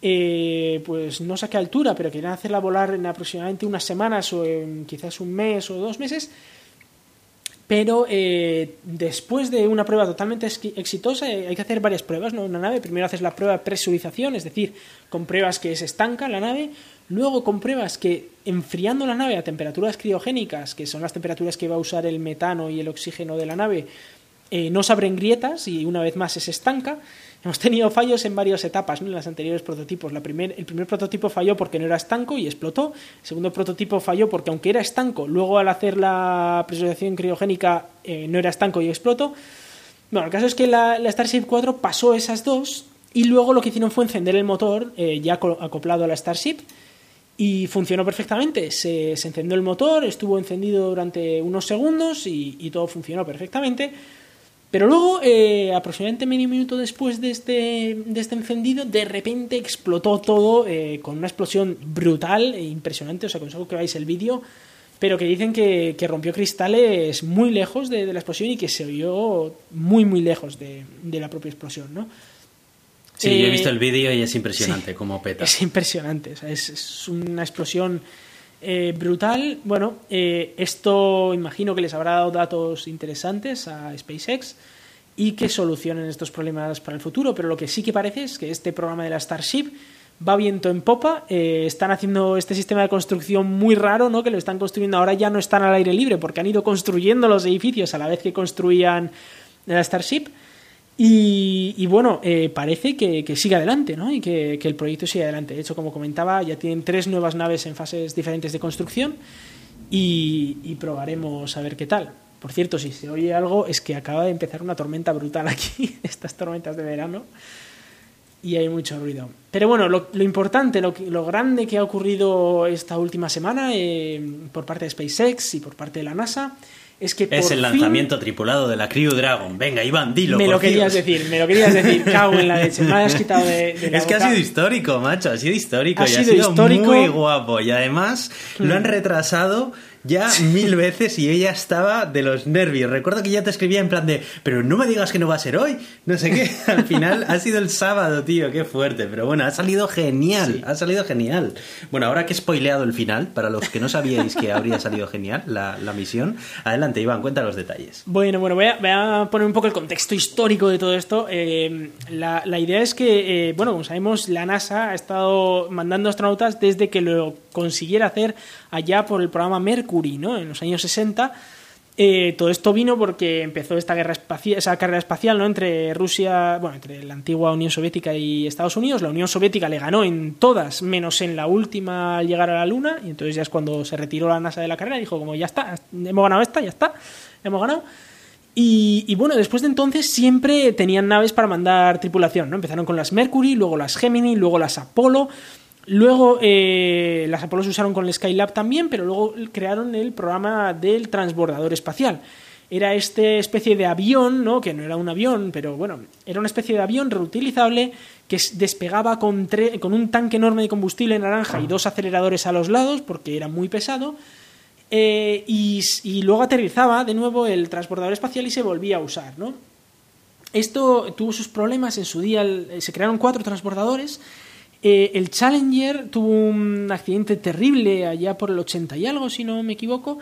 eh, pues no sé a qué altura, pero querían hacerla volar en aproximadamente unas semanas o en quizás un mes o dos meses. Pero eh, después de una prueba totalmente exitosa, eh, hay que hacer varias pruebas, ¿no? Una nave, primero haces la prueba de presurización, es decir, con pruebas que se estanca la nave, luego con pruebas que enfriando la nave a temperaturas criogénicas, que son las temperaturas que va a usar el metano y el oxígeno de la nave, eh, no se abren grietas y una vez más se estanca. Hemos tenido fallos en varias etapas en los anteriores prototipos. El primer prototipo falló porque no era estanco y explotó. El segundo prototipo falló porque aunque era estanco, luego al hacer la presurización criogénica eh, no era estanco y explotó. Bueno, el caso es que la, Starship 4 pasó esas dos y luego lo que hicieron fue encender el motor eh, ya acoplado a la Starship y funcionó perfectamente. Se, encendió el motor, estuvo encendido durante unos segundos y todo funcionó perfectamente pero luego, eh, aproximadamente medio minuto después de este, de este encendido, de repente explotó todo eh, con una explosión brutal e impresionante. Os aconsejo que veáis el vídeo, pero que dicen que, rompió cristales muy lejos de, la explosión y que se oyó muy, muy lejos de, la propia explosión, ¿no? Sí, yo he visto el vídeo y es impresionante como peta. Es impresionante, es, una explosión eh, brutal. Bueno, esto imagino que les habrá dado datos interesantes a SpaceX y que solucionen estos problemas para el futuro. Pero lo que sí que parece es que este programa de la Starship va viento en popa. Eh, están haciendo este sistema de construcción muy raro, ¿no? Que lo están construyendo ahora ya no están al aire libre porque han ido construyendo los edificios a la vez que construían la Starship. Y, bueno, eh, parece que, sigue adelante, ¿no? Y que, el proyecto sigue adelante. De hecho, como comentaba, ya tienen tres nuevas naves en fases diferentes de construcción y, y probaremos a ver qué tal. Por cierto, si se oye algo, es que acaba de empezar una tormenta brutal aquí, [LAUGHS] estas tormentas de verano, y hay mucho ruido. Pero bueno, lo, importante, lo, lo, grande que ha ocurrido esta última semana eh, por parte de SpaceX y por parte de la NASA es que es el lanzamiento tripulado de la Crew Dragon. Venga, Iván, dilo. Me lo querías decir, me lo querías decir. [LAUGHS] Cago en la leche. Me has quitado de, Es que ha sido histórico, macho. Ha sido histórico. Ha y sido, ha sido histórico. muy guapo. Y además lo han hmm. retrasado ya mil veces y ella estaba de los nervios. Recuerdo que ya te escribía en plan de, pero no me digas que no va a ser hoy. No sé qué. [LAUGHS] Al final ha sido el sábado, tío. Qué fuerte. Pero bueno, ha salido genial. Ha salido genial. Bueno, ahora que he spoileado el final, para los que no sabíais que habría salido genial la, misión, adelante, Iván, cuenta los detalles. Bueno, bueno, voy a, poner un poco el contexto histórico de todo esto. Eh, la, idea es que, eh, bueno, como sabemos, la NASA ha estado mandando astronautas desde que lo consiguiera hacer allá por el programa Mercury, ¿no? En los años 60. Eh, todo esto vino porque empezó esta guerra espacial, esa carrera espacial ¿no? entre Rusia, bueno, entre la antigua Unión Soviética y Estados Unidos. La Unión Soviética le ganó en todas, menos en la última al llegar a la Luna, y entonces ya es cuando se retiró la NASA de la carrera, dijo como ya está, hemos ganado esta, ya está, hemos ganado. Y, y, bueno, después de entonces siempre tenían naves para mandar tripulación, ¿no? Empezaron con las Mercury, luego las Gemini, luego las Apollo. Luego eh, las Apollo se usaron con el Skylab también, pero luego crearon el programa del transbordador espacial. Era esta especie de avión, ¿no? que no era un avión, pero bueno, era una especie de avión reutilizable que despegaba con, con un tanque enorme de combustible naranja y dos aceleradores a los lados, porque era muy pesado, eh, y, y, luego aterrizaba de nuevo el transbordador espacial y se volvía a usar. ¿no? Esto tuvo sus problemas en su día, se crearon cuatro transbordadores eh, el Challenger tuvo un accidente terrible allá por el 80 y algo, si no me equivoco,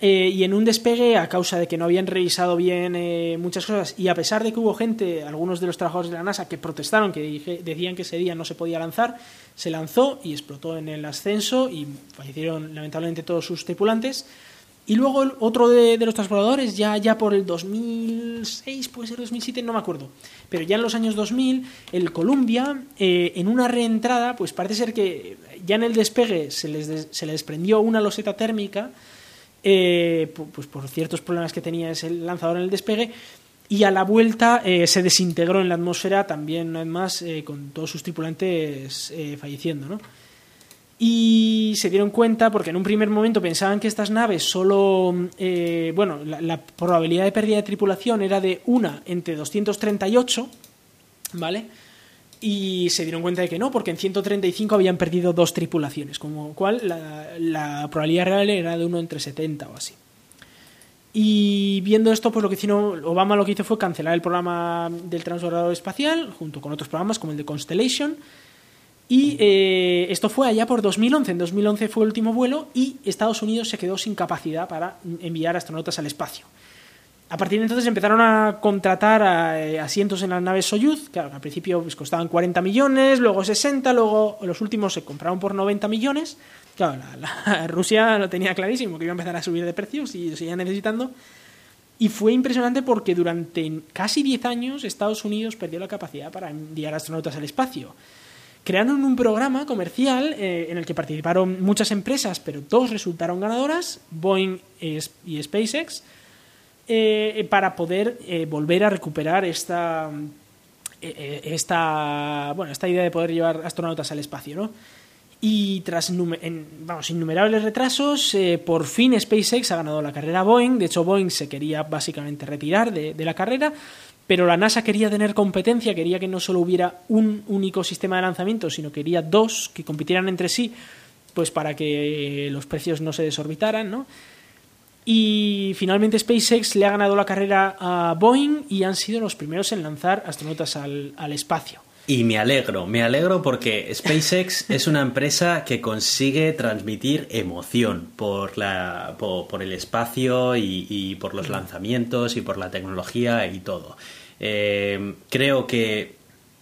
eh, y en un despegue, a causa de que no habían revisado bien eh, muchas cosas, y a pesar de que hubo gente, algunos de los trabajadores de la NASA, que protestaron, que decían que ese día no se podía lanzar, se lanzó y explotó en el ascenso y fallecieron lamentablemente todos sus tripulantes. Y luego otro de, los transportadores, ya, ya por el 2006, puede ser 2007, no me acuerdo. Pero ya en los años 2000, el Columbia, eh, en una reentrada, pues parece ser que ya en el despegue se les, se les desprendió una loseta térmica, eh, pues por ciertos problemas que tenía ese lanzador en el despegue, y a la vuelta eh, se desintegró en la atmósfera también, además, con todos sus tripulantes falleciendo, ¿no? Y se dieron cuenta porque en un primer momento pensaban que estas naves solo, eh, bueno, la, probabilidad de pérdida de tripulación era de una entre 238, ¿vale? Y se dieron cuenta de que no, porque en 135 habían perdido dos tripulaciones, como cual la, la probabilidad real era de uno entre 70 o así. Y viendo esto, pues lo que hizo Obama lo que hizo fue cancelar el programa del transbordador espacial, junto con otros programas como el de Constellation. Y eh, esto fue allá por 2011. En 2011 fue el último vuelo y Estados Unidos se quedó sin capacidad para enviar astronautas al espacio. A partir de entonces empezaron a contratar eh, asientos en las naves Soyuz, que al principio pues, costaban 40 millones, luego 60, luego los últimos se compraron por 90 millones. Claro, la, [LAUGHS] Rusia lo tenía clarísimo, que iba a empezar a subir de precios y lo seguía necesitando. Y fue impresionante porque durante casi 10 años Estados Unidos perdió la capacidad para enviar astronautas al espacio. Crearon un programa comercial eh, en el que participaron muchas empresas, pero dos resultaron ganadoras, Boeing y SpaceX eh, para poder eh, volver a recuperar esta, esta, bueno, esta idea de poder llevar astronautas al espacio, ¿no? Y tras vamos, innumerables retrasos, por fin SpaceX ha ganado la carrera Boeing. De hecho, Boeing se quería básicamente retirar de, de, la carrera, pero la NASA quería tener competencia, quería que no solo hubiera un único sistema de lanzamiento, sino quería dos que compitieran entre sí, pues para que los precios no se desorbitaran, ¿no? Y finalmente SpaceX le ha ganado la carrera a Boeing y han sido los primeros en lanzar astronautas al, espacio. Y me alegro, me alegro porque SpaceX [LAUGHS] es una empresa que consigue transmitir emoción por, la, por, el espacio y, por los lanzamientos y por la tecnología y todo. Eh, creo que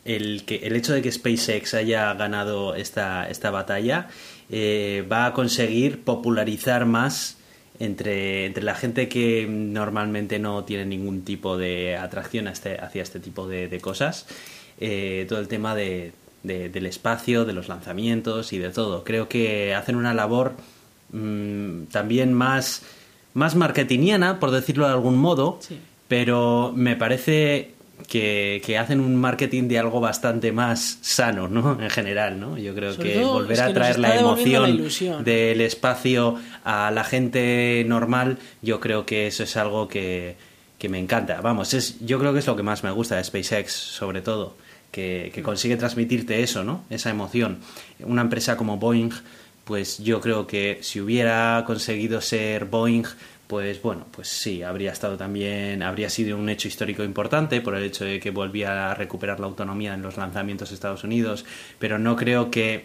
el, que el hecho de que SpaceX haya ganado esta, esta batalla eh, va a conseguir popularizar más entre, entre la gente que normalmente no tiene ningún tipo de atracción este, hacia este tipo de, cosas, eh, todo el tema de, del espacio, de los lanzamientos y de todo. Creo que hacen una labor mm, también más, más marketingiana, por decirlo de algún modo, pero me parece que, hacen un marketing de algo bastante más sano, ¿no? [LAUGHS] En general, ¿no? Yo creo que volver a traer la emoción del espacio a la gente normal, yo creo que eso es algo que, me encanta. Vamos, es, yo creo que es lo que más me gusta de SpaceX, sobre todo, que, que consigue transmitirte eso, ¿no? Esa emoción. Una empresa como Boeing, pues yo creo que si hubiera conseguido ser Boeing, pues bueno, pues sí, habría estado también, habría sido un hecho histórico importante por el hecho de que volvía a recuperar la autonomía en los lanzamientos de Estados Unidos, pero no creo que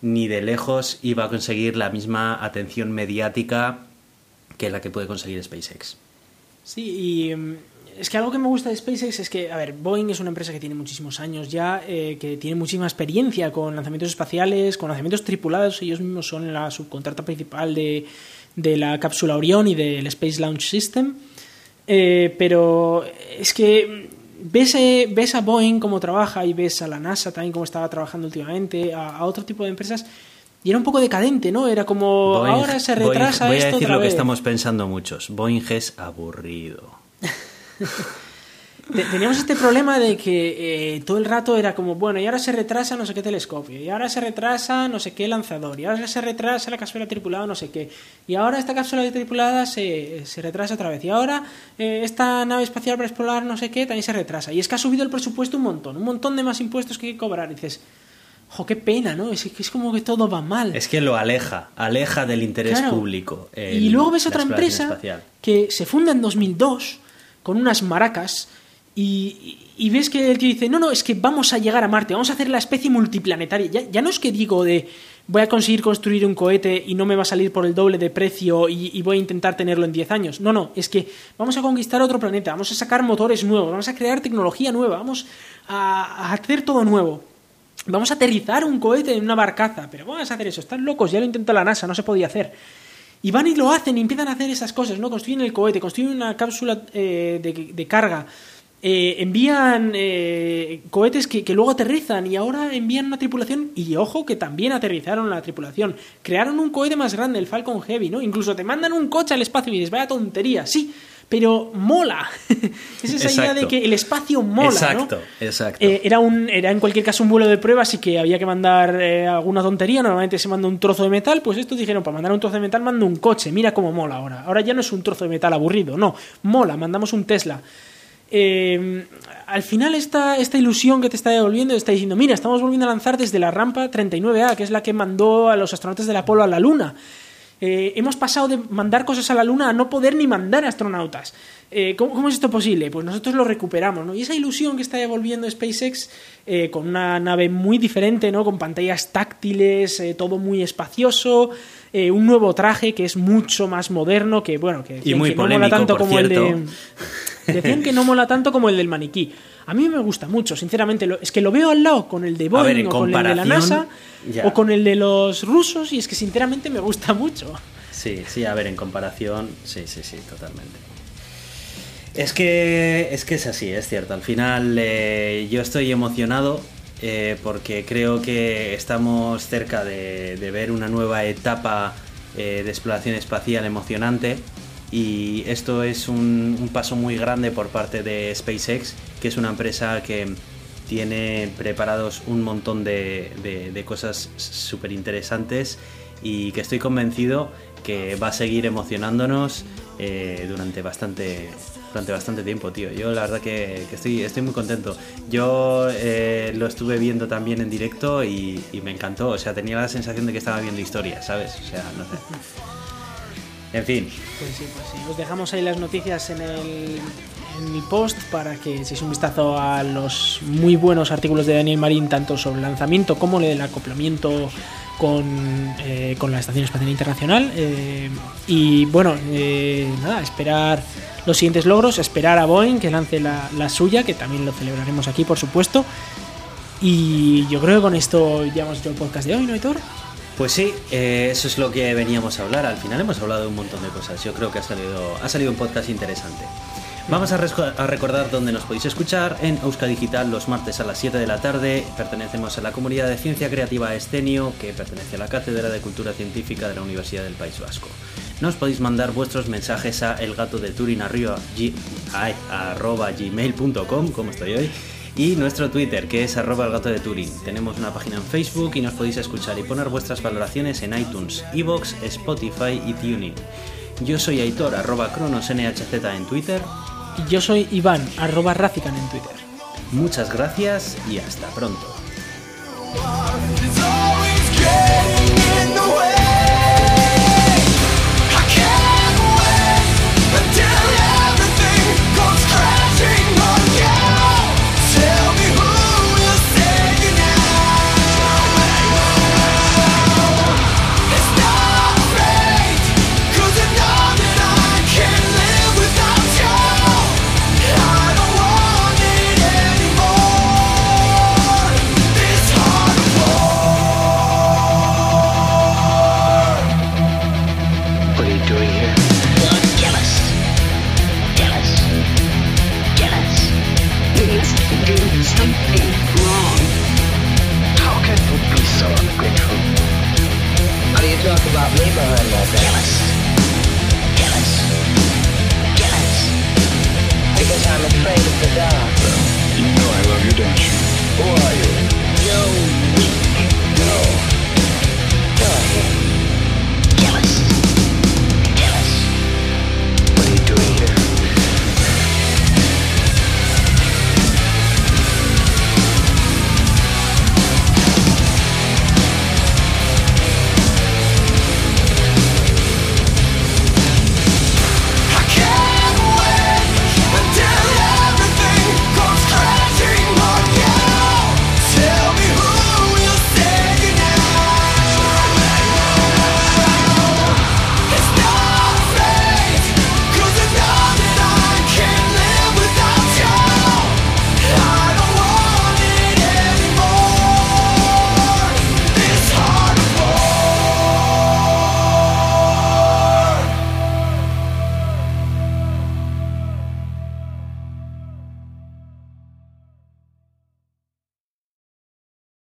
ni de lejos iba a conseguir la misma atención mediática que la que puede conseguir SpaceX. Sí, y mm, es que algo que me gusta de SpaceX es que, a ver, Boeing es una empresa que tiene muchísimos años ya, eh, que tiene muchísima experiencia con lanzamientos espaciales, con lanzamientos tripulados, ellos mismos son la subcontrata principal de de la cápsula Orion y del Space Launch System. Eh, pero es que ves, eh, ves a Boeing cómo trabaja y ves a la NASA también cómo estaba trabajando últimamente, a, otro tipo de empresas. Y era un poco decadente, ¿no? Era como ahora se retrasa Boeing, voy a decir lo que estamos pensando muchos. Boeing es aburrido. [LAUGHS] teníamos este problema de que eh, todo el rato era como, bueno, y ahora se retrasa no sé qué telescopio, y ahora se retrasa no sé qué lanzador, y ahora se retrasa la cápsula tripulada no sé qué, y ahora esta cápsula tripulada se, se retrasa otra vez, y ahora eh, esta nave espacial para explorar no sé qué también se retrasa. Y es que ha subido el presupuesto un montón, un montón de más impuestos que hay que cobrar. Y dices, jo, qué pena, ¿no? Es es como que todo va mal. Es que lo aleja, aleja del interés público. y luego ves otra empresa que se funda en 2002 con unas maracas y, ves que el tío dice, no, no, es que vamos a llegar a Marte, vamos a hacer la especie multiplanetaria. Ya, ya no es que digo de voy a conseguir construir un cohete y no me va a salir por el doble de precio y, voy a intentar tenerlo en 10 años. No, no, es que vamos a conquistar otro planeta, vamos a sacar motores nuevos, vamos a crear tecnología nueva, vamos a, hacer todo nuevo. Vamos a aterrizar un cohete en una barcaza, pero vamos a hacer eso, están locos, ya lo intentó la NASA, no se podía hacer. Y van y lo hacen y empiezan a hacer esas cosas, ¿no? Construyen el cohete, construyen una cápsula eh, de, de carga, eh, envían eh, cohetes que, luego aterrizan y ahora envían una tripulación y ojo que también aterrizaron la tripulación. Crearon un cohete más grande, el Falcon Heavy, ¿no? Incluso te mandan un coche al espacio y dices, vaya tontería, sí, pero mola. [LAUGHS] es esa idea de que el espacio mola. Exacto, exacto. Eh, era, un, era en cualquier caso un vuelo de prueba, así que había que mandar alguna tontería. Normalmente se manda un trozo de metal, pues estos dijeron, para mandar un trozo de metal mando un coche. Mira cómo mola ahora. Ahora ya no es un trozo de metal aburrido, no, mola, mandamos un Tesla. Eh, al final esta, esta ilusión que te está devolviendo está diciendo, mira, estamos volviendo a lanzar desde la rampa 39A, que es la que mandó a los astronautas del Apolo a la Luna. Eh, hemos pasado de mandar cosas a la Luna a no poder ni mandar astronautas. Eh, ¿cómo, es esto posible? Pues nosotros lo recuperamos, ¿no? Y esa ilusión que está devolviendo SpaceX eh, con una nave muy diferente, ¿no? Con pantallas táctiles, todo muy espacioso, un nuevo traje que es mucho más moderno, que bueno, que, y muy no mola tanto como el de... [LAUGHS] Decían que no mola tanto como el del maniquí. A mí me gusta mucho, sinceramente. es que lo veo al lado con el de Boeing o con el de la NASA o con el de los rusos y es que sinceramente me gusta mucho. Sí, sí, a ver, en comparación, sí, sí, sí, totalmente. Es que es, que es así, es cierto. Al final eh, yo estoy emocionado eh, porque creo que estamos cerca de, ver una nueva etapa eh, de exploración espacial emocionante y esto es un, paso muy grande por parte de SpaceX, que es una empresa que tiene preparados un montón de, cosas súper interesantes y que estoy convencido que va a seguir emocionándonos eh, durante bastante durante bastante tiempo, tío. Yo la verdad que, estoy, estoy muy contento. Yo eh, lo estuve viendo también en directo y, me encantó. O sea, tenía la sensación de que estaba viendo historia, ¿sabes? O sea, no sé. En fin. Pues sí, pues sí. Os dejamos ahí las noticias en el, en mi post para que echéis un vistazo a los muy buenos artículos de Daniel Marín, tanto sobre el lanzamiento como el acoplamiento con, eh, con la Estación Espacial Internacional. Eh, y bueno, eh, nada, esperar los siguientes logros, esperar a Boeing que lance la, la, suya, que también lo celebraremos aquí, por supuesto. Y yo creo que con esto ya hemos hecho el podcast de hoy, ¿no, Hitor? Pues sí, eh, eso es lo que veníamos a hablar. Al final hemos hablado de un montón de cosas. Yo creo que ha salido, ha salido un podcast interesante. Vamos a, recordar dónde nos podéis escuchar en Euska Digital los martes a las 7 de la tarde. Pertenecemos a la comunidad de ciencia creativa Estenio, que pertenece a la Cátedra de Cultura Científica de la Universidad del País Vasco. Nos podéis mandar vuestros mensajes a elgatodeturin.gmail.com, como estoy hoy, y nuestro Twitter, que es arroba el gato de Turing. Tenemos una página en Facebook y nos podéis escuchar y poner vuestras valoraciones en iTunes, Evox, Spotify y Tuning. Yo soy Aitor, arroba cronosnhz en Twitter. Y yo soy Iván, arroba Racican en Twitter. Muchas gracias y hasta pronto. afraid of the dark. You know I love you, don't you? Who are you?